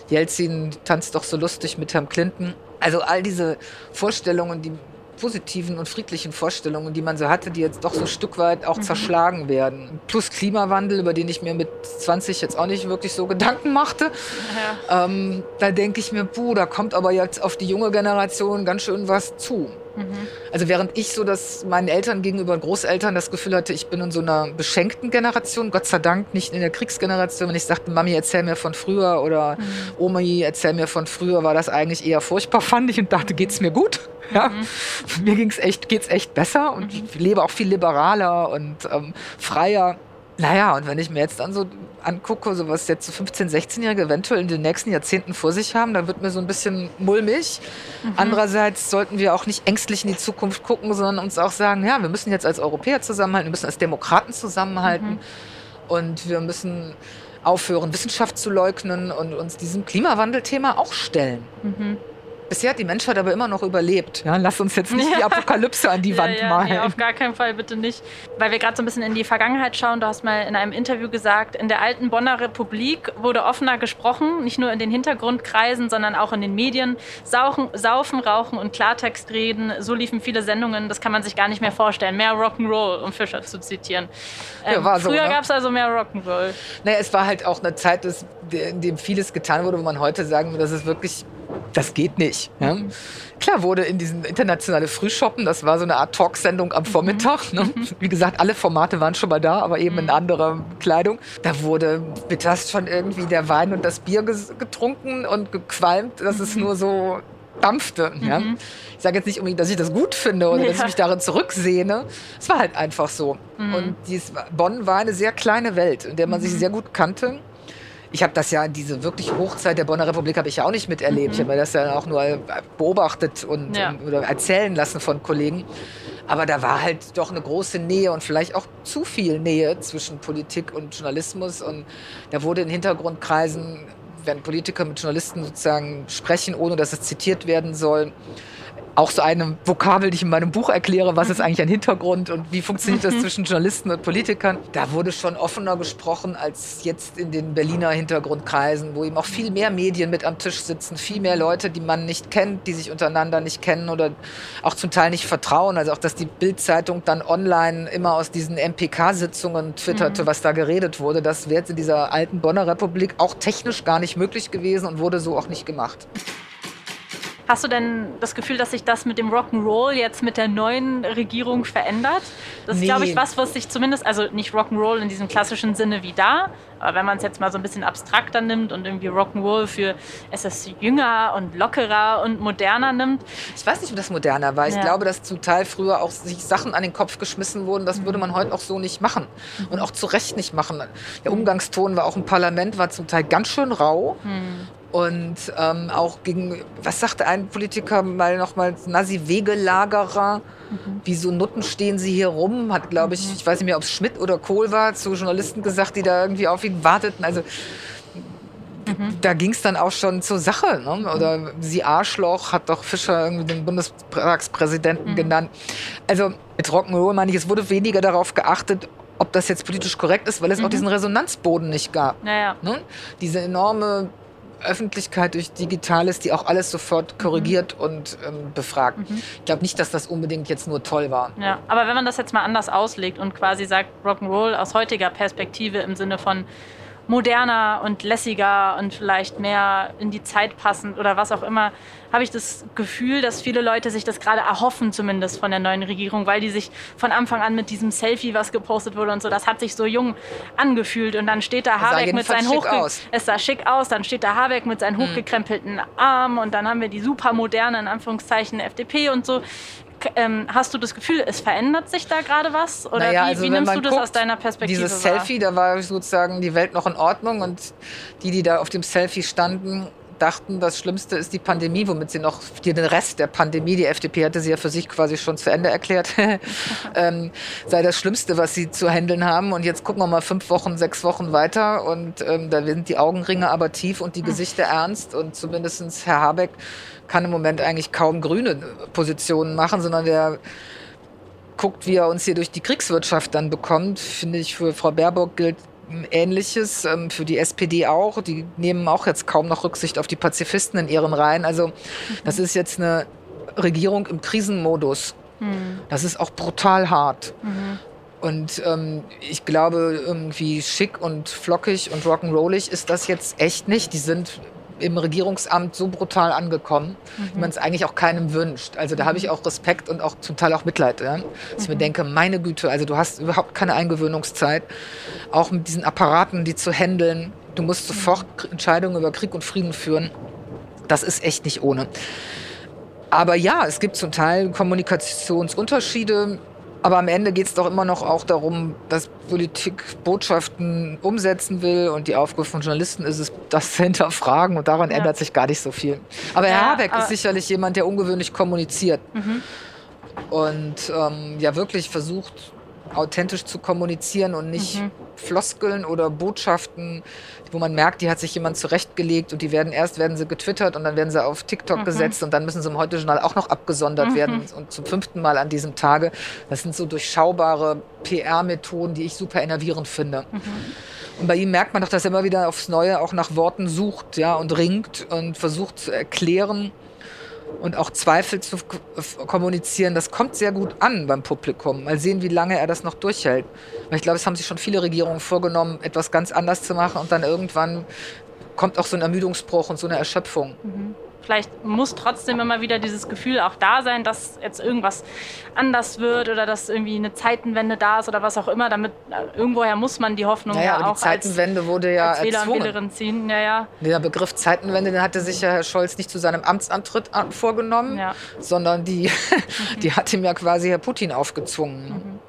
Jelzin tanzt doch so lustig mit Herrn Clinton. Also all diese Vorstellungen, die positiven und friedlichen Vorstellungen, die man so hatte, die jetzt doch so ein Stück weit auch mhm. zerschlagen werden. Plus Klimawandel, über den ich mir mit 20 jetzt auch nicht wirklich so Gedanken machte. Ja. Ähm, da denke ich mir, puh, da kommt aber jetzt auf die junge Generation ganz schön was zu. Also während ich so das meinen Eltern gegenüber Großeltern das Gefühl hatte, ich bin in so einer beschenkten Generation, Gott sei Dank nicht in der Kriegsgeneration. Wenn ich sagte, Mami, erzähl mir von früher oder mhm. Omi, erzähl mir von früher, war das eigentlich eher furchtbar, fand ich und dachte, geht's mir gut? Ja, mhm. mir ging's echt, geht's echt besser und mhm. ich lebe auch viel liberaler und ähm, freier. Naja, und wenn ich mir jetzt dann so angucke, so was jetzt 15-, 16-Jährige eventuell in den nächsten Jahrzehnten vor sich haben, dann wird mir so ein bisschen mulmig. Mhm. Andererseits sollten wir auch nicht ängstlich in die Zukunft gucken, sondern uns auch sagen, ja, wir müssen jetzt als Europäer zusammenhalten, wir müssen als Demokraten zusammenhalten mhm. und wir müssen aufhören, Wissenschaft zu leugnen und uns diesem Klimawandelthema auch stellen. Mhm. Bisher hat die Menschheit aber immer noch überlebt. Ja, lass uns jetzt nicht ja. die Apokalypse an die Wand ja, ja, malen. Nee, auf gar keinen Fall, bitte nicht. Weil wir gerade so ein bisschen in die Vergangenheit schauen. Du hast mal in einem Interview gesagt, in der alten Bonner Republik wurde offener gesprochen, nicht nur in den Hintergrundkreisen, sondern auch in den Medien. Sauchen, saufen, rauchen und Klartext reden. So liefen viele Sendungen, das kann man sich gar nicht mehr vorstellen. Mehr Rock'n'Roll, um Fischer zu zitieren. Ähm, so, früher ne? gab es also mehr Rock'n'Roll. Naja, es war halt auch eine Zeit, in der vieles getan wurde, wo man heute sagen würde, das ist wirklich das geht nicht. Ja? Klar wurde in diesen internationale Frühshoppen, das war so eine Art Talksendung am Vormittag. Ne? Wie gesagt, alle Formate waren schon mal da, aber eben in mhm. anderer Kleidung. Da wurde mittags schon irgendwie der Wein und das Bier getrunken und gequalmt, dass es nur so dampfte. Ja? Mhm. Ich sage jetzt nicht unbedingt, dass ich das gut finde oder ja. dass ich mich darin zurücksehne. Es war halt einfach so. Mhm. Und dies, Bonn war eine sehr kleine Welt, in der man mhm. sich sehr gut kannte ich habe das ja, diese wirklich Hochzeit der Bonner Republik habe ich ja auch nicht miterlebt. Mhm. Ich habe mir das ja auch nur beobachtet und, ja. oder erzählen lassen von Kollegen. Aber da war halt doch eine große Nähe und vielleicht auch zu viel Nähe zwischen Politik und Journalismus. Und da wurde in Hintergrundkreisen, wenn Politiker mit Journalisten sozusagen sprechen, ohne dass es zitiert werden soll, auch so eine Vokabel, die ich in meinem Buch erkläre, was ist eigentlich ein Hintergrund und wie funktioniert das zwischen Journalisten und Politikern. Da wurde schon offener gesprochen als jetzt in den Berliner Hintergrundkreisen, wo eben auch viel mehr Medien mit am Tisch sitzen, viel mehr Leute, die man nicht kennt, die sich untereinander nicht kennen oder auch zum Teil nicht vertrauen. Also auch, dass die Bildzeitung dann online immer aus diesen MPK-Sitzungen twitterte, mhm. was da geredet wurde. Das wäre in dieser alten Bonner Republik auch technisch gar nicht möglich gewesen und wurde so auch nicht gemacht. Hast du denn das Gefühl, dass sich das mit dem Rock'n'Roll jetzt mit der neuen Regierung verändert? Das ist, nee. glaube ich, was, was sich zumindest, also nicht Rock'n'Roll in diesem klassischen Sinne wie da, aber wenn man es jetzt mal so ein bisschen abstrakter nimmt und irgendwie Rock'n'Roll für es ist jünger und lockerer und moderner nimmt. Ich weiß nicht, ob das moderner war. Ich ja. glaube, dass zum Teil früher auch sich Sachen an den Kopf geschmissen wurden. Das mhm. würde man heute auch so nicht machen. Mhm. Und auch zu Recht nicht machen. Der Umgangston war auch im Parlament, war zum Teil ganz schön rau. Mhm. Und ähm, auch gegen, was sagte ein Politiker mal nochmal, Nazi-Wegelagerer, mhm. wie so Nutten stehen sie hier rum, hat, glaube ich, mhm. ich weiß nicht mehr, ob es Schmidt oder Kohl war, zu Journalisten gesagt, die da irgendwie auf ihn warteten. Also mhm. da ging es dann auch schon zur Sache. Ne? Oder sie Arschloch, hat doch Fischer irgendwie den Bundestagspräsidenten mhm. genannt. Also mit Rock'n'Roll meine ich, es wurde weniger darauf geachtet, ob das jetzt politisch korrekt ist, weil es auch mhm. diesen Resonanzboden nicht gab. Ja, ne? Diese enorme Öffentlichkeit durch Digitales, die auch alles sofort mhm. korrigiert mhm. und ähm, befragt. Mhm. Ich glaube nicht, dass das unbedingt jetzt nur toll war. Ja, aber wenn man das jetzt mal anders auslegt und quasi sagt, Rock'n'Roll aus heutiger Perspektive im Sinne von moderner und lässiger und vielleicht mehr in die Zeit passend oder was auch immer, habe ich das Gefühl, dass viele Leute sich das gerade erhoffen, zumindest von der neuen Regierung, weil die sich von Anfang an mit diesem Selfie, was gepostet wurde und so, das hat sich so jung angefühlt. Und dann steht da Habeck mit seinen hochge es sah schick aus, dann steht da Habeck mit seinen hm. hochgekrempelten Armen und dann haben wir die super moderne, in Anführungszeichen, FDP und so. Ähm, hast du das Gefühl, es verändert sich da gerade was? Oder naja, wie, also wie nimmst du das guckt, aus deiner Perspektive Dieses wahr? Selfie, da war sozusagen die Welt noch in Ordnung und die, die da auf dem Selfie standen, dachten, das Schlimmste ist die Pandemie, womit sie noch den Rest der Pandemie, die FDP hatte sie ja für sich quasi schon zu Ende erklärt, ähm, sei das Schlimmste, was sie zu handeln haben. Und jetzt gucken wir mal fünf Wochen, sechs Wochen weiter und ähm, da sind die Augenringe aber tief und die Gesichter ernst und zumindest Herr Habeck kann im Moment eigentlich kaum grüne Positionen machen, sondern der guckt, wie er uns hier durch die Kriegswirtschaft dann bekommt. Finde ich, für Frau Baerbock gilt Ähnliches, ähm, für die SPD auch. Die nehmen auch jetzt kaum noch Rücksicht auf die Pazifisten in ihren Reihen. Also das ist jetzt eine Regierung im Krisenmodus. Mhm. Das ist auch brutal hart. Mhm. Und ähm, ich glaube, irgendwie schick und flockig und rock'n'rollig ist das jetzt echt nicht. Die sind im Regierungsamt so brutal angekommen, mhm. wie man es eigentlich auch keinem wünscht. Also da habe ich auch Respekt und auch zum Teil auch Mitleid. Ja? Dass mhm. ich mir mhm. denke, meine Güte, also du hast überhaupt keine Eingewöhnungszeit, auch mit diesen Apparaten, die zu handeln. Du musst sofort Entscheidungen über Krieg und Frieden führen. Das ist echt nicht ohne. Aber ja, es gibt zum Teil Kommunikationsunterschiede. Aber am Ende geht es doch immer noch auch darum, dass Politik Botschaften umsetzen will und die Aufgabe von Journalisten ist es, das zu hinterfragen und daran ja. ändert sich gar nicht so viel. Aber ja, Herr Habeck aber ist sicherlich jemand, der ungewöhnlich kommuniziert mhm. und ähm, ja wirklich versucht, authentisch zu kommunizieren und nicht mhm. Floskeln oder Botschaften, wo man merkt, die hat sich jemand zurechtgelegt und die werden erst werden sie getwittert und dann werden sie auf TikTok mhm. gesetzt und dann müssen sie im Heute-Journal auch noch abgesondert mhm. werden und zum fünften Mal an diesem Tage. Das sind so durchschaubare PR-Methoden, die ich super enervierend finde. Mhm. Und bei ihm merkt man doch, dass er immer wieder aufs Neue auch nach Worten sucht, ja, und ringt und versucht zu erklären und auch Zweifel zu kommunizieren, das kommt sehr gut an beim Publikum. Mal sehen, wie lange er das noch durchhält. Weil ich glaube, es haben sich schon viele Regierungen vorgenommen, etwas ganz anders zu machen und dann irgendwann kommt auch so ein Ermüdungsbruch und so eine Erschöpfung. Mhm vielleicht muss trotzdem immer wieder dieses Gefühl auch da sein, dass jetzt irgendwas anders wird oder dass irgendwie eine Zeitenwende da ist oder was auch immer. Damit äh, irgendwoher muss man die Hoffnung naja, ja auch die Zeitenwende als, wurde ja als Wähler und Wählerin ziehen. Ja, ja. Der Begriff Zeitenwende, den hatte sich ja Herr Scholz nicht zu seinem Amtsantritt vorgenommen, ja. sondern die, mhm. die hat ihm ja quasi Herr Putin aufgezwungen. Mhm.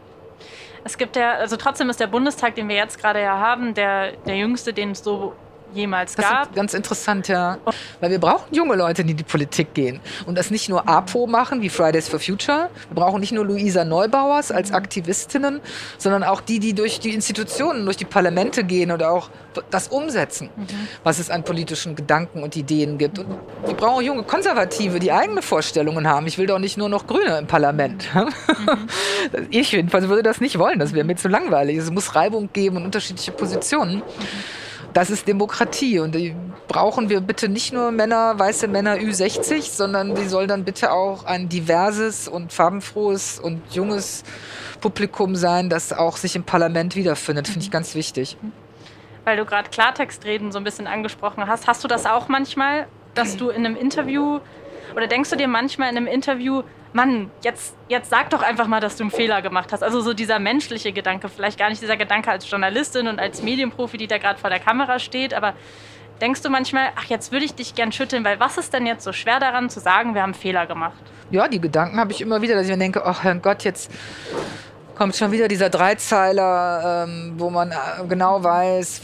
Es gibt ja, also trotzdem ist der Bundestag, den wir jetzt gerade ja haben, der, der jüngste, den es so jemals das gab. Ist ganz interessant, ja. Weil wir brauchen junge Leute, die in die Politik gehen und das nicht nur APO machen, wie Fridays for Future. Wir brauchen nicht nur Luisa Neubauers als mhm. Aktivistinnen, sondern auch die, die durch die Institutionen, durch die Parlamente gehen und auch das umsetzen, mhm. was es an politischen Gedanken und Ideen gibt. Und wir brauchen junge Konservative, die eigene Vorstellungen haben. Ich will doch nicht nur noch Grüne im Parlament. Mhm. Ich jedenfalls würde das nicht wollen, das wäre mir zu langweilig. Es muss Reibung geben und unterschiedliche Positionen. Mhm. Das ist Demokratie und die brauchen wir bitte nicht nur Männer, weiße Männer Ü60, sondern die soll dann bitte auch ein diverses und farbenfrohes und junges Publikum sein, das auch sich im Parlament wiederfindet. Finde ich ganz wichtig. Weil du gerade Klartextreden so ein bisschen angesprochen hast, hast du das auch manchmal, dass du in einem Interview oder denkst du dir manchmal in einem Interview, Mann, jetzt, jetzt sag doch einfach mal, dass du einen Fehler gemacht hast. Also so dieser menschliche Gedanke, vielleicht gar nicht dieser Gedanke als Journalistin und als Medienprofi, die da gerade vor der Kamera steht, aber denkst du manchmal, ach, jetzt würde ich dich gern schütteln, weil was ist denn jetzt so schwer daran zu sagen, wir haben Fehler gemacht? Ja, die Gedanken habe ich immer wieder, dass ich mir denke, ach Herr Gott, jetzt kommt schon wieder dieser Dreizeiler, ähm, wo man äh, genau weiß,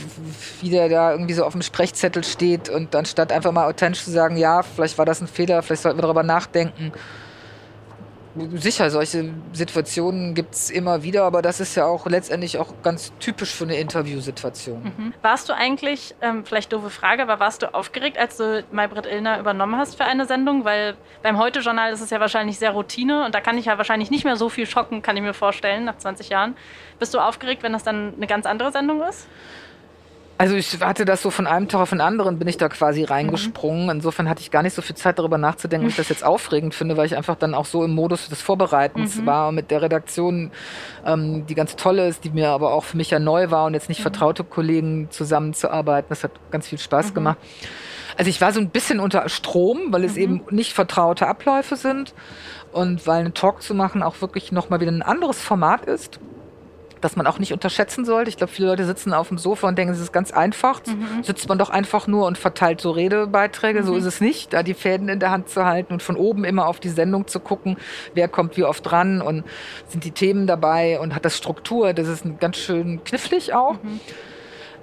wie der da irgendwie so auf dem Sprechzettel steht und anstatt einfach mal authentisch zu sagen, ja, vielleicht war das ein Fehler, vielleicht sollten wir darüber nachdenken Sicher, solche Situationen gibt es immer wieder, aber das ist ja auch letztendlich auch ganz typisch für eine Interviewsituation. Mhm. Warst du eigentlich, ähm, vielleicht doofe Frage, aber warst du aufgeregt, als du Maybrit Illner übernommen hast für eine Sendung? Weil beim Heute-Journal ist es ja wahrscheinlich sehr Routine und da kann ich ja wahrscheinlich nicht mehr so viel schocken, kann ich mir vorstellen, nach 20 Jahren. Bist du aufgeregt, wenn das dann eine ganz andere Sendung ist? Also ich hatte das so von einem Tag auf den anderen bin ich da quasi reingesprungen. Mhm. Insofern hatte ich gar nicht so viel Zeit darüber nachzudenken, ob ich das jetzt aufregend finde, weil ich einfach dann auch so im Modus des Vorbereitens mhm. war mit der Redaktion, ähm, die ganz toll ist, die mir aber auch für mich ja neu war und jetzt nicht mhm. vertraute Kollegen zusammenzuarbeiten. Das hat ganz viel Spaß mhm. gemacht. Also ich war so ein bisschen unter Strom, weil es mhm. eben nicht vertraute Abläufe sind und weil ein Talk zu machen auch wirklich nochmal wieder ein anderes Format ist dass man auch nicht unterschätzen sollte. Ich glaube, viele Leute sitzen auf dem Sofa und denken, es ist ganz einfach. Mhm. Sitzt man doch einfach nur und verteilt so Redebeiträge. Mhm. So ist es nicht, da die Fäden in der Hand zu halten und von oben immer auf die Sendung zu gucken, wer kommt wie oft dran und sind die Themen dabei und hat das Struktur. Das ist ganz schön knifflig auch. Mhm.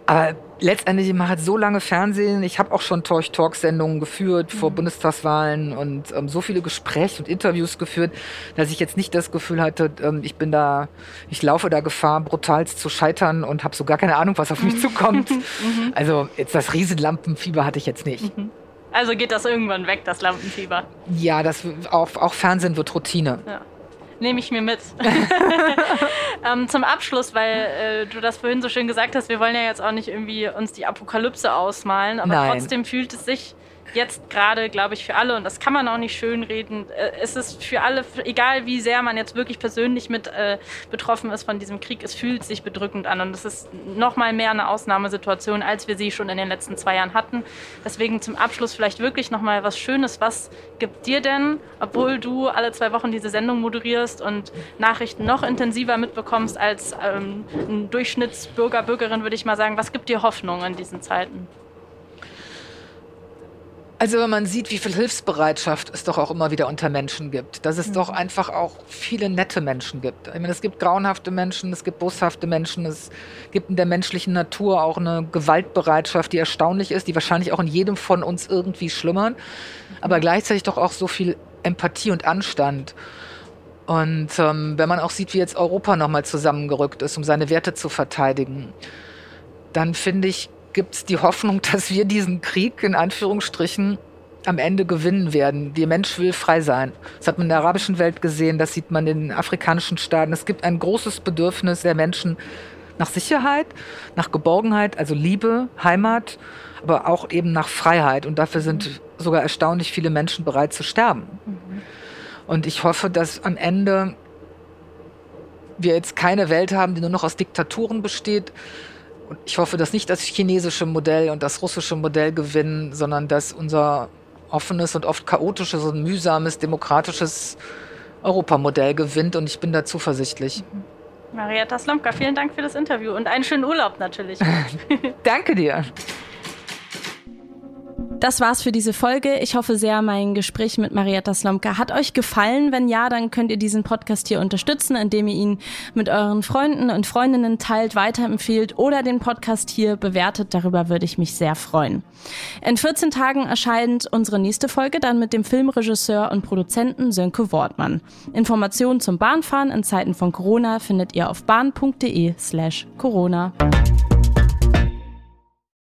Aber letztendlich, ich mache halt so lange Fernsehen. Ich habe auch schon Talk Talk Sendungen geführt mhm. vor Bundestagswahlen und ähm, so viele Gespräche und Interviews geführt, dass ich jetzt nicht das Gefühl hatte, ähm, ich bin da, ich laufe da Gefahr, brutalst zu scheitern und habe so gar keine Ahnung, was auf mich zukommt. Mhm. Also jetzt das Riesenlampenfieber hatte ich jetzt nicht. Mhm. Also geht das irgendwann weg, das Lampenfieber? Ja, das auch, auch Fernsehen wird Routine. Ja nehme ich mir mit. ähm, zum Abschluss, weil äh, du das vorhin so schön gesagt hast, wir wollen ja jetzt auch nicht irgendwie uns die Apokalypse ausmalen, aber Nein. trotzdem fühlt es sich jetzt gerade, glaube ich, für alle, und das kann man auch nicht schönreden, äh, es ist für alle, egal wie sehr man jetzt wirklich persönlich mit äh, betroffen ist von diesem Krieg, es fühlt sich bedrückend an. Und es ist noch mal mehr eine Ausnahmesituation, als wir sie schon in den letzten zwei Jahren hatten. Deswegen zum Abschluss vielleicht wirklich noch mal was Schönes. Was gibt dir denn, obwohl du alle zwei Wochen diese Sendung moderierst und Nachrichten noch intensiver mitbekommst als ähm, ein Durchschnittsbürger, Bürgerin, würde ich mal sagen, was gibt dir Hoffnung in diesen Zeiten? Also wenn man sieht, wie viel Hilfsbereitschaft es doch auch immer wieder unter Menschen gibt, dass es mhm. doch einfach auch viele nette Menschen gibt. Ich meine, es gibt grauenhafte Menschen, es gibt boshafte Menschen, es gibt in der menschlichen Natur auch eine Gewaltbereitschaft, die erstaunlich ist, die wahrscheinlich auch in jedem von uns irgendwie schlummern, aber gleichzeitig doch auch so viel Empathie und Anstand. Und ähm, wenn man auch sieht, wie jetzt Europa nochmal zusammengerückt ist, um seine Werte zu verteidigen, dann finde ich, gibt es die Hoffnung, dass wir diesen Krieg in Anführungsstrichen am Ende gewinnen werden. Der Mensch will frei sein. Das hat man in der arabischen Welt gesehen, das sieht man in den afrikanischen Staaten. Es gibt ein großes Bedürfnis der Menschen nach Sicherheit, nach Geborgenheit, also Liebe, Heimat, aber auch eben nach Freiheit. Und dafür sind sogar erstaunlich viele Menschen bereit zu sterben. Und ich hoffe, dass am Ende wir jetzt keine Welt haben, die nur noch aus Diktaturen besteht, und ich hoffe, dass nicht das chinesische Modell und das russische Modell gewinnen, sondern dass unser offenes und oft chaotisches und mühsames demokratisches Europamodell gewinnt. Und ich bin da zuversichtlich. Marietta Slomka, vielen Dank für das Interview und einen schönen Urlaub natürlich. Danke dir. Das war's für diese Folge. Ich hoffe sehr, mein Gespräch mit Marietta Slomka hat euch gefallen. Wenn ja, dann könnt ihr diesen Podcast hier unterstützen, indem ihr ihn mit euren Freunden und Freundinnen teilt, weiterempfehlt oder den Podcast hier bewertet. Darüber würde ich mich sehr freuen. In 14 Tagen erscheint unsere nächste Folge dann mit dem Filmregisseur und Produzenten Sönke Wortmann. Informationen zum Bahnfahren in Zeiten von Corona findet ihr auf bahn.de slash Corona.